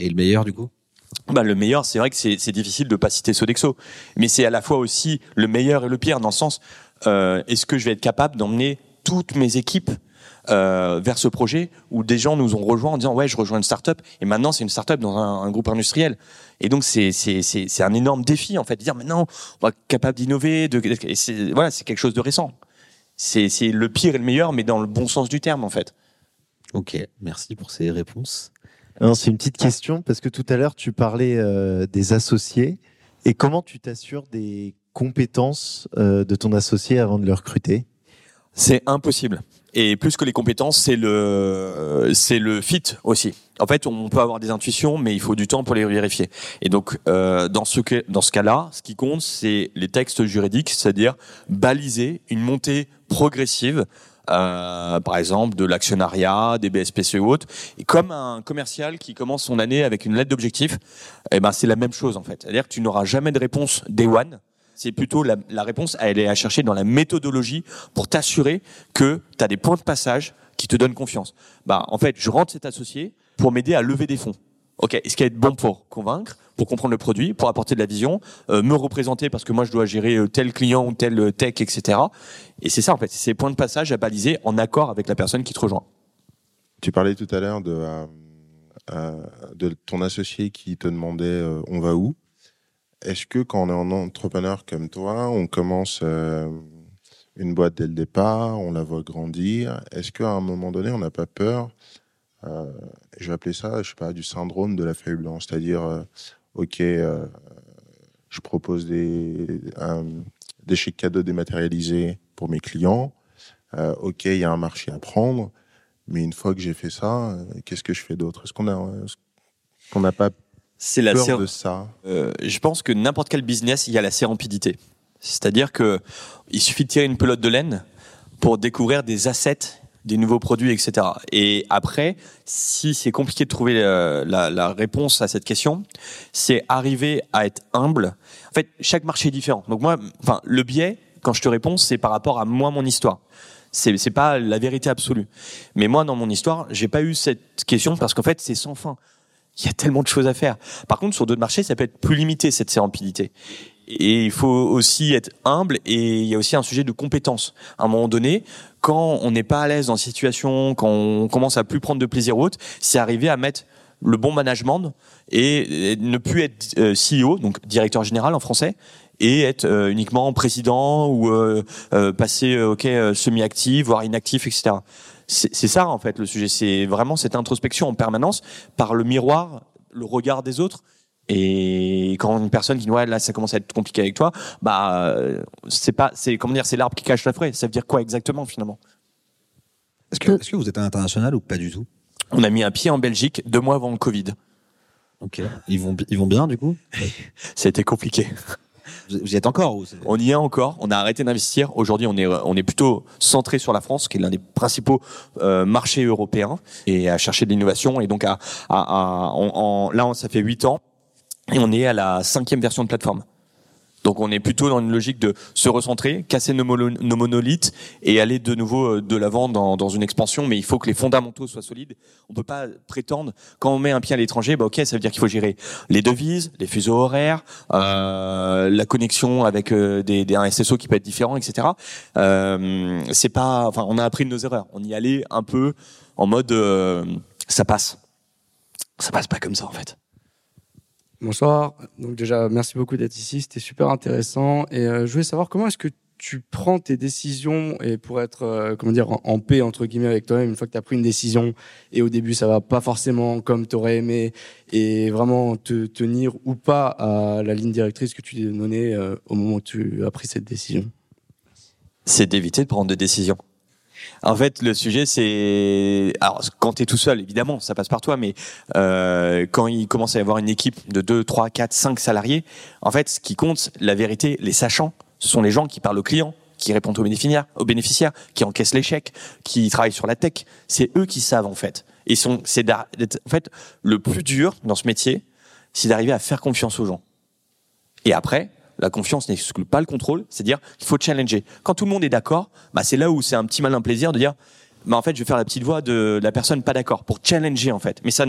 Et le meilleur, du coup? Bah, le meilleur, c'est vrai que c'est c'est difficile de pas citer Sodexo, mais c'est à la fois aussi le meilleur et le pire dans le sens euh, est-ce que je vais être capable d'emmener toutes mes équipes euh, vers ce projet où des gens nous ont rejoints en disant ouais je rejoins une start-up et maintenant c'est une start-up dans un, un groupe industriel et donc c'est c'est c'est c'est un énorme défi en fait de dire maintenant on va être capable d'innover de et c'est voilà c'est quelque chose de récent C'est c'est le pire et le meilleur, mais dans le bon sens du terme en fait. Ok, merci pour ces réponses. Non, c'est une petite question parce que tout à l'heure tu parlais euh, des associés et comment tu t'assures des compétences euh, de ton associé avant de le recruter? C'est impossible. Et plus que les compétences, c'est le c'est le fit aussi. En fait, on peut avoir des intuitions, mais il faut du temps pour les vérifier. Et donc, euh, dans ce dans ce cas-là, ce qui compte, c'est les textes juridiques, c'est-à-dire baliser une montée progressive. euh, par exemple de l'actionnariat, des BSPC ou autres, et comme un commercial qui commence son année avec une lettre d'objectif, eh ben c'est la même chose en fait. C'est-à-dire que tu n'auras jamais de réponse day one, c'est plutôt la, réponse, elle est à chercher dans la méthodologie pour t'assurer que tu as des points de passage qui te donnent confiance. Bah, en fait, je rentre cet associé pour m'aider à lever des fonds. Ok, est-ce qu'il va être bon pour convaincre, pour comprendre le produit, pour apporter de la vision, euh, me représenter parce que moi je dois gérer euh, tel client ou tel euh, tech, etc. Et c'est ça en fait, c'est ces points de passage à baliser en accord avec la personne qui te rejoint. Tu parlais tout à l'heure de, de ton associé qui te demandait on va où. Est-ce que quand on est un entrepreneur comme toi, on commence euh, une boîte dès le départ, on la voit grandir, est-ce qu'à un moment donné, on n'a pas peur euh, Je vais appeler ça, je sais pas, du syndrome de la feuille blanche, c'est-à-dire, euh, ok, je propose des, des chèques cadeaux dématérialisés pour mes clients. Ok, il y a un marché à prendre. Mais une fois que j'ai fait ça, qu'est-ce que je fais d'autre? Est-ce qu'on a, est-ce qu'on n'a pas C'est la peur sér- de ça Euh, je pense que n'importe quel business, il y a la sérempidité. C'est-à-dire que il suffit de tirer une pelote de laine pour découvrir des assets, des nouveaux produits, etc. Et après, si c'est compliqué de trouver euh, la, la réponse à cette question, c'est arriver à être humble. En fait, chaque marché est différent. Donc moi, enfin, le biais, quand je te réponds, c'est par rapport à moi, mon histoire. C'est c'est pas la vérité absolue. Mais moi, dans mon histoire, j'ai pas eu cette question parce qu'en fait, c'est sans fin. Il y a tellement de choses à faire. Par contre, sur d'autres marchés, ça peut être plus limité cette sérempidité. Et il faut aussi être humble et il y a aussi un sujet de compétence. À un moment donné, quand on n'est pas à l'aise dans la situation, quand on commence à plus prendre de plaisir ou autre, c'est arriver à mettre le bon management et ne plus être euh, CEO, donc directeur général en français, et être euh, uniquement président ou euh, passer ok semi-actif, voire inactif, etc. C'est c'est ça en fait le sujet. C'est vraiment cette introspection en permanence par le miroir, le regard des autres. Et quand une personne qui dit ouais là ça commence à être compliqué avec toi, bah euh, c'est pas c'est comment dire c'est l'arbre qui cache la forêt. Ça veut dire quoi exactement finalement? Est-ce que, est-ce que vous êtes un international ou pas du tout? On a mis un pied en Belgique deux mois avant le Covid. Ok. Ils vont, ils vont bien du coup? Ça a été compliqué. Vous, y êtes encore On y est encore. On a arrêté d'investir. Aujourd'hui, on est on est plutôt centré sur la France, qui est l'un des principaux euh, marchés européens, et à chercher de l'innovation. Et donc à, à, à- là, ça fait huit ans, et on est à la cinquième version de plateforme. Donc on est plutôt dans une logique de se recentrer, casser nos, monolithes et aller de nouveau euh, de l'avant dans, une expansion. Mais il faut que les fondamentaux soient solides. On peut pas prétendre quand on met un pied à l'étranger, bah ok, ça veut dire qu'il faut gérer les devises, les fuseaux horaires, euh, la connexion avec euh, des, un SSO qui peut être différent, etc. C'est pas, enfin, on a appris de nos erreurs. On y allait un peu en mode, ça passe. Ça passe pas comme ça en fait. Bonsoir. Donc déjà, merci beaucoup d'être ici. C'était super intéressant. Et euh, je voulais savoir comment est-ce que tu prends tes décisions et pour être, euh, comment dire, en, paix entre guillemets avec toi-même une fois que tu as pris une décision et au début ça va pas forcément comme tu aurais aimé et vraiment te tenir ou pas à la ligne directrice que tu t'es donnée euh, au moment où tu as pris cette décision? c'est d'éviter de prendre de décisions. En fait, le sujet, c'est alors quand tu es tout seul, évidemment, ça passe par toi, mais euh, quand il commence à y avoir une équipe de 2, 3, 4, 5 salariés, en fait, ce qui compte, la vérité, les sachants, ce sont les gens qui parlent aux clients, qui répondent aux bénéficiaires, aux bénéficiaires, qui encaissent les chèques, qui travaillent sur la tech. C'est eux qui savent en fait. Et sont, c'est en fait le plus dur dans ce métier, c'est d'arriver à faire confiance aux gens. Et après, la confiance n'exclut pas le contrôle, c'est-à-dire qu'il faut challenger. Quand tout le monde est d'accord, bah c'est là où c'est un petit malin plaisir de dire bah en fait, je vais faire la petite voix de la personne pas d'accord pour challenger en fait. Mais ça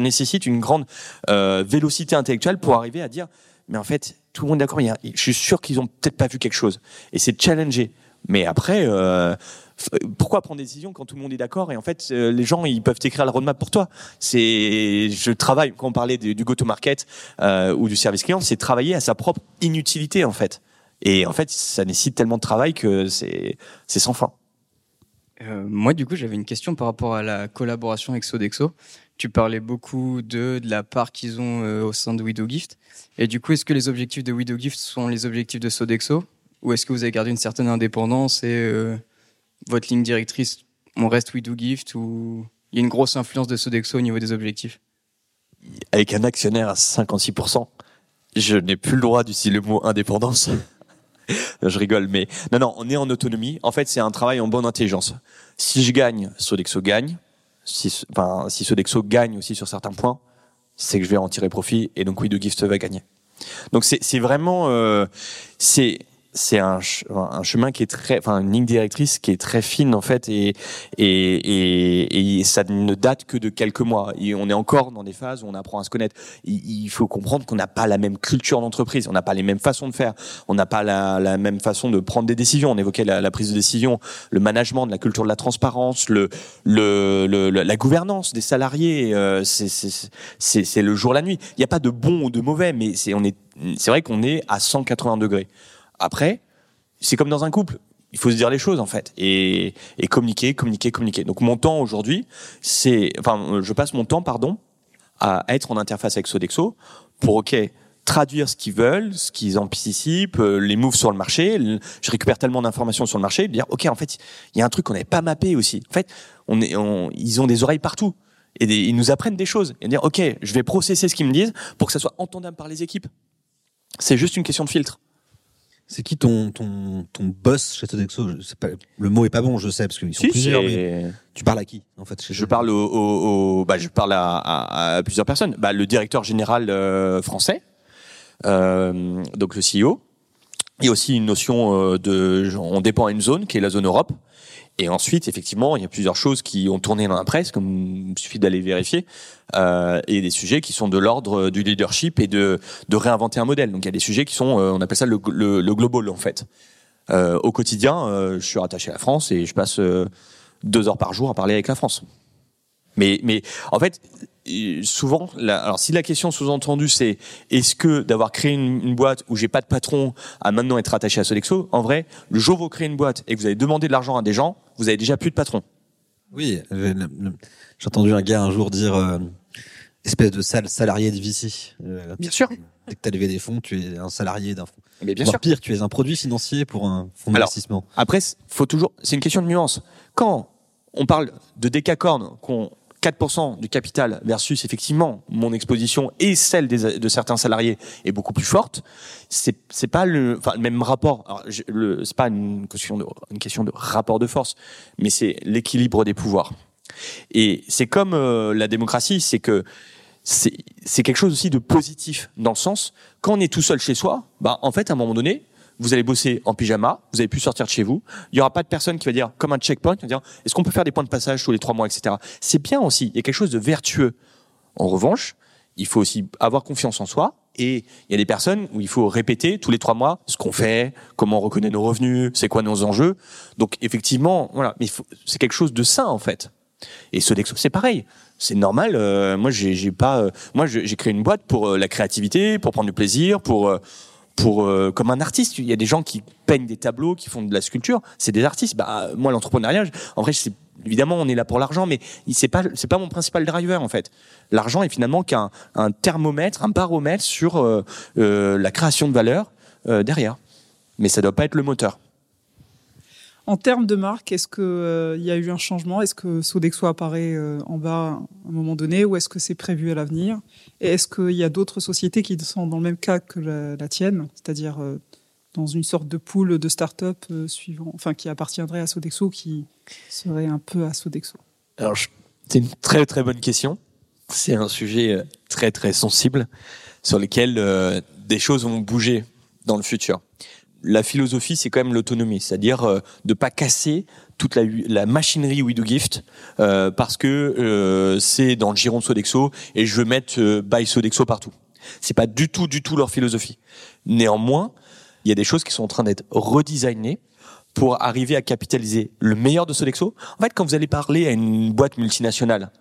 nécessite une grande euh, vélocité intellectuelle pour arriver à dire mais en fait, tout le monde est d'accord, je suis sûr qu'ils ont peut-être pas vu quelque chose et c'est challenger. Mais après euh, pourquoi prendre des décisions quand tout le monde est d'accord et en fait euh, les gens ils peuvent t'écrire la roadmap pour toi. C'est je travaille quand on parlait du, go to market euh, ou du service client, c'est travailler à sa propre inutilité en fait. Et en fait, ça nécessite tellement de travail que c'est c'est sans fin. Euh, moi, du coup, j'avais une question par rapport à la collaboration avec Sodexo. Tu parlais beaucoup de, de la part qu'ils ont euh, au sein de Widow Gift. Et du coup, est-ce que les objectifs de Widow Gift sont les objectifs de Sodexo? Ou est-ce que vous avez gardé une certaine indépendance et euh, votre ligne directrice, on reste Widow Gift Ou il y a une grosse influence de Sodexo au niveau des objectifs? Avec un actionnaire à 56%, je n'ai plus le droit d'utiliser le mot indépendance. je rigole, mais non, non, on est en autonomie. En fait, c'est un travail en bonne intelligence. Si je gagne, Sodexo gagne. Si, enfin, si Sodexo gagne aussi sur certains points, c'est que je vais en tirer profit et donc Widow Gift va gagner. Donc c'est vraiment euh, c'est c'est un, ch- un chemin qui est très, enfin une ligne directrice qui est très fine en fait et et, et, ça ne date que de quelques mois. Et on est encore dans des phases où on apprend à se connaître. Il, faut comprendre qu'on n'a pas la même culture d'entreprise, on n'a pas les mêmes façons de faire, on n'a pas la, la même façon de prendre des décisions. On évoquait la, prise de décision, le management, la culture de la transparence, le, le, le- la gouvernance des salariés. euh, c'est le jour la nuit. Il n'y a pas de bon ou de mauvais, mais c'est on est c'est vrai qu'on est à 180 degrés. Après, c'est comme dans un couple. Il faut se dire les choses en fait et, communiquer, communiquer, communiquer. Donc mon temps aujourd'hui, c'est, enfin, je passe mon temps, pardon, à être en interface avec Sodexo pour ok traduire ce qu'ils veulent, ce qu'ils anticipent, euh, les moves sur le marché. Je récupère tellement d'informations sur le marché, de dire ok en fait il y a un truc qu'on n'avait pas mappé aussi. En fait, ils ont des oreilles partout et ils nous apprennent des choses et dire ok je vais processer ce qu'ils me disent pour que ça soit entendable par les équipes. C'est juste une question de filtre. C'est qui ton, ton, ton boss chez Sodexo pas, Le mot est pas bon, je sais, parce qu'ils sont Si, plusieurs, mais tu parles à qui, en fait chez Je parle au, au- au- bah, je parle à, à- à plusieurs personnes. Bah, le directeur général euh, français, euh, donc le CEO. Il y a aussi une notion euh, de, on dépend à une zone qui est la zone Europe. Et ensuite, effectivement, il y a plusieurs choses qui ont tourné dans la presse, comme il suffit d'aller vérifier, euh, et des sujets qui sont de l'ordre du leadership et de, réinventer un modèle. Donc il y a des sujets qui sont, euh, on appelle ça le, global en fait. Euh, au quotidien, euh, je suis rattaché à la France et je passe euh, deux heures par jour à parler avec la France. Mais, mais en fait, euh, souvent, alors si la question sous-entendue c'est est-ce que d'avoir créé une, boîte où j'ai pas de patron à maintenant être attaché à Sodexo, en vrai, le jour où vous créez une boîte et que vous avez demandé de l'argent à des gens, vous avez déjà plus de patron. Oui, j'ai entendu un gars un jour dire euh, espèce de sale salarié de VC. Euh, Bien sûr. Dès que tu as levé des fonds, tu es un salarié d'un fonds. Mais bien Voire sûr. pire, tu es un produit financier pour un fonds Alors, d'investissement. Après, faut toujours, c'est une question de nuance. Quand on parle de décacorn, qu'on 4% du capital versus effectivement mon exposition et celle de certains salariés est beaucoup plus forte. C'est c'est pas le, même rapport. C'est pas une question de une question de rapport de force, mais c'est l'équilibre des pouvoirs. Et c'est comme euh, la démocratie, c'est que c'est c'est quelque chose aussi de positif dans le sens quand on est tout seul chez soi, bah en fait à un moment donné, vous allez bosser en pyjama, vous avez pu sortir de chez vous, il y aura pas de personne qui va dire comme un checkpoint, qui va dire est-ce qu'on peut faire des points de passage tous les trois mois, etc. C'est bien aussi, il y a quelque chose de vertueux. En revanche, il faut aussi avoir confiance en soi. Et il y a des personnes où il faut répéter tous les trois mois ce qu'on fait, comment on reconnaît nos revenus, c'est quoi nos enjeux. Donc effectivement, voilà, mais c'est quelque chose de sain en fait. Et Sodexo, c'est pareil. C'est normal. euh, moi, j'ai pas. euh, moi, j'ai créé une boîte pour euh, la créativité, pour prendre du plaisir, pour pour euh, comme un artiste. Il y a des gens qui peignent des tableaux, qui font de la sculpture. C'est des artistes. Bah, moi, l'entrepreneuriat, en vrai, c'est évidemment, on est là pour l'argent, mais c'est pas c'est pas mon principal driver en fait. L'argent est finalement qu'un un thermomètre, un baromètre sur euh, euh, la création de valeur euh, derrière. Mais ça doit pas être le moteur. En termes de marque, est-ce que euh, y a eu un changement? Est-ce que Sodexo apparaît euh, en bas à un moment donné ou est-ce que c'est prévu à l'avenir? Et est-ce qu'il y a d'autres sociétés qui sont dans le même cas que la, tienne, c'est-à-dire euh, dans une sorte de pool de start-up suivant, enfin qui appartiendrait à Sodexo, qui serait un peu à Sodexo? Alors, c'est une très très bonne question. C'est un sujet très très sensible sur lequel des choses vont bouger dans le futur. La philosophie, c'est quand même l'autonomie, c'est-à-dire euh, de pas casser toute la, machinerie We Do Gift euh, parce que euh, c'est dans le giron de Sodexo et je veux mettre euh, by Sodexo partout. C'est pas du tout du tout leur philosophie. Néanmoins, il y a des choses qui sont en train d'être redesignées pour arriver à capitaliser le meilleur de Sodexo. En fait, quand vous allez parler à une boîte multinationale,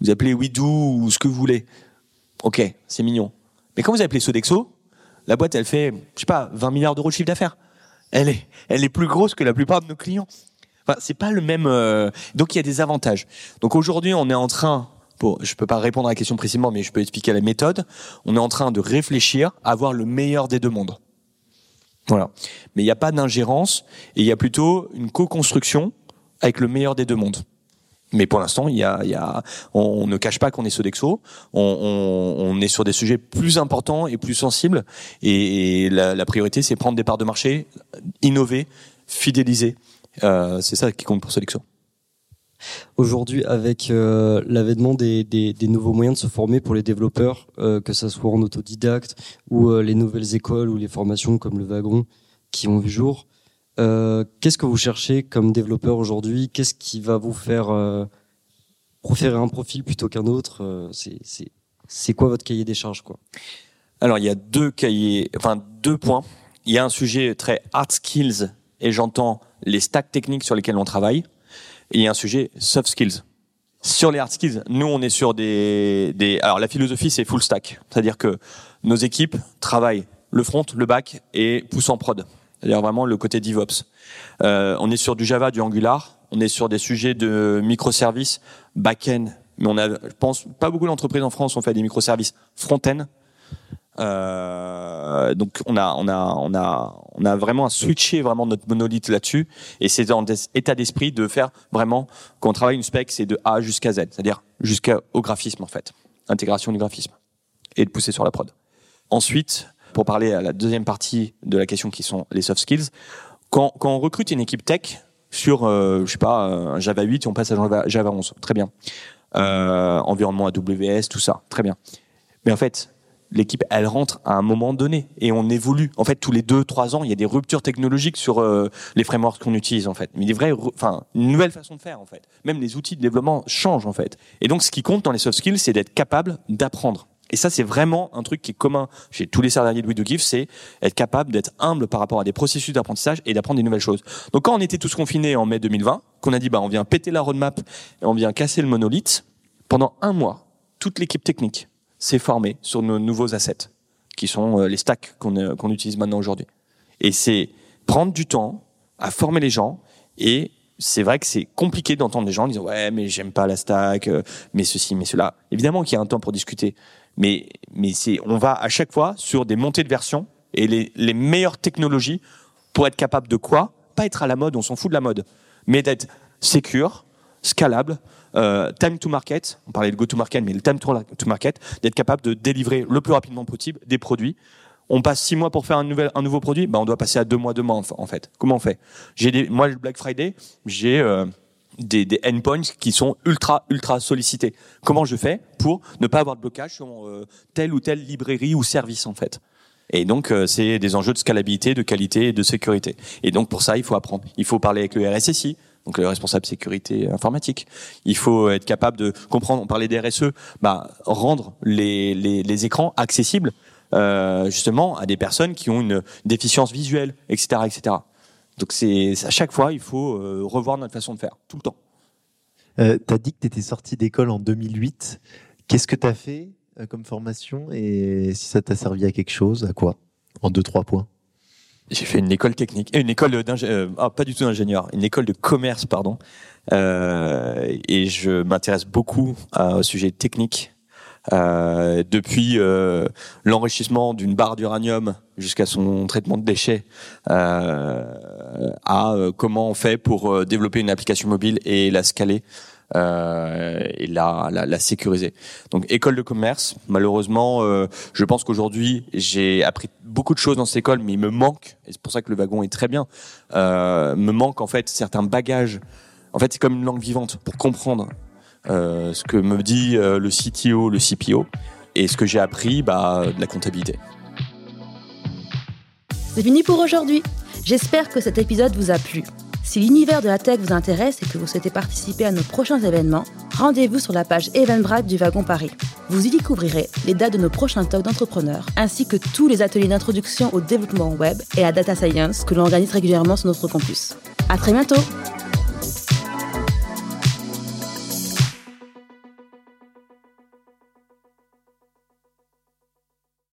vous appelez WeDo ou ce que vous voulez. Ok, c'est mignon. Mais quand vous appelez Sodexo, La boîte, elle fait, je sais pas, 20 milliards d'euros de chiffre d'affaires. Elle est, elle est plus grosse que la plupart de nos clients. Enfin, c'est pas le même. euh, Donc il y a des avantages. Donc aujourd'hui, on est en train. Bon, je peux pas répondre à la question précisément, mais je peux expliquer la méthode. On est en train de réfléchir à avoir le meilleur des deux mondes. Voilà. Mais il n'y a pas d'ingérence et il y a plutôt une co-construction avec le meilleur des deux mondes. Mais pour l'instant, il y a, on, ne cache pas qu'on est Sodexo. On, est sur des sujets plus importants et plus sensibles. Et, la, priorité, c'est prendre des parts de marché, innover, fidéliser. Euh, c'est ça qui compte pour Sodexo. Aujourd'hui, avec euh, l'avènement des, nouveaux moyens de se former pour les développeurs, euh, que ça soit en autodidacte ou les nouvelles écoles ou les formations comme le wagon qui ont vu jour, euh, qu'est-ce que vous cherchez comme développeur aujourd'hui? Qu'est-ce qui va vous faire euh, préférer un profil plutôt qu'un autre? Euh, C'est quoi votre cahier des charges Alors, il y a deux cahiers, enfin deux points. Il y a un sujet très hard skills et j'entends les stacks techniques sur lesquels on travaille. Et il y a un sujet soft skills. Sur les hard skills, nous on est sur des alors la philosophie c'est full stack, c'est-à-dire que nos équipes travaillent le front, le back et poussent en prod. C'est-à-dire vraiment le côté DevOps. Euh, on est sur du Java, du Angular, on est sur des sujets de microservices back-end, mais on a, je pense, pas beaucoup d'entreprises en France ont fait des microservices front-end. Euh, donc on a on a on a on a vraiment switché vraiment notre monolithe là-dessus. Et c'est dans des état d'esprit de faire vraiment quand on travaille une spec c'est de A jusqu'à Z. C'est-à-dire jusqu'au graphisme en fait. Intégration du graphisme. Et de pousser sur la prod. Ensuite pour parler à la deuxième partie de la question qui sont les soft skills quand on recrute une équipe tech sur euh, je sais pas Java 8 et on passe à Java, Java 11 très bien euh, environnement AWS tout ça très bien mais en fait l'équipe, elle rentre à un moment donné et on évolue. En fait, tous les deux, trois ans, il y a des ruptures technologiques sur euh, les frameworks qu'on utilise en fait. Mais des vrais, enfin, une nouvelle façon de faire en fait. Même les outils de développement changent en fait. Et donc, ce qui compte dans les soft skills, c'est d'être capable d'apprendre. Et ça, c'est vraiment un truc qui est commun chez tous les salariés de We Do Give, c'est être capable d'être humble par rapport à des processus d'apprentissage et d'apprendre des nouvelles choses. Donc, quand on était tous confinés en mai 2020, qu'on a dit, bah, on vient péter la roadmap et on vient casser le monolithe, pendant un mois, toute l'équipe technique s'est formée sur nos nouveaux assets, qui sont euh, les stacks qu'on euh, qu'on utilise maintenant aujourd'hui. Et c'est prendre du temps à former les gens et c'est vrai que c'est compliqué d'entendre des gens disant ouais mais j'aime pas la stack euh, mais ceci mais cela évidemment qu'il y a un temps pour discuter mais on va à chaque fois sur des montées de version et les, meilleures technologies pour être capable de quoi? Pas être à la mode on s'en fout de la mode mais d'être secure scalable euh, time to market, on parlait de go to market, mais le time to market, d'être capable de délivrer le plus rapidement possible des produits. On passe six mois pour faire un, nouveau produit, bah on doit passer à deux mois, deux mois en fait. Comment on fait? Moi le Black Friday, j'ai euh, des, des endpoints qui sont ultra ultra sollicités. Comment je fais pour ne pas avoir de blocage sur euh, telle ou telle librairie ou service en fait? Et donc, euh, c'est des enjeux de scalabilité, de qualité et de sécurité. Et donc, pour ça, il faut apprendre. Il faut parler avec le RSSI, donc le responsable sécurité informatique. Il faut être capable de comprendre, on parlait des RSE, bah, rendre les, les, les écrans accessibles euh, justement à des personnes qui ont une déficience visuelle, etc. etc. Donc c'est à chaque fois, il faut euh, revoir notre façon de faire, tout le temps. Euh, tu as dit que tu étais sorti d'école en 2008. Qu'est-ce que tu as fait euh, comme formation et si ça t'a servi à quelque chose, à quoi? En deux, trois points. J'ai fait une école technique, une école d'ingénieur, ah, pas du tout d'ingénieur, une école de commerce, pardon. Euh, et je m'intéresse beaucoup à, au sujet technique. Euh, depuis euh, l'enrichissement d'une barre d'uranium jusqu'à son traitement de déchets, euh, à euh, comment on fait pour euh, développer une application mobile et la scaler euh, et la, la, la sécuriser. Donc école de commerce, malheureusement, euh, je pense qu'aujourd'hui j'ai appris beaucoup de choses dans cette école, mais il me manque, et c'est pour ça que le wagon est très bien, euh, me manque en fait certains bagages. En fait, c'est comme une langue vivante pour comprendre euh, ce que me dit euh, le CTO, le CPO, et ce que j'ai appris, bah, de la comptabilité. C'est fini pour aujourd'hui. J'espère que cet épisode vous a plu. Si l'univers de la tech vous intéresse et que vous souhaitez participer à nos prochains événements, rendez-vous sur la page Eventbrite du Wagon Paris. Vous y découvrirez les dates de nos prochains talks d'entrepreneurs, ainsi que tous les ateliers d'introduction au développement web et à data science que l'on organise régulièrement sur notre campus. À très bientôt!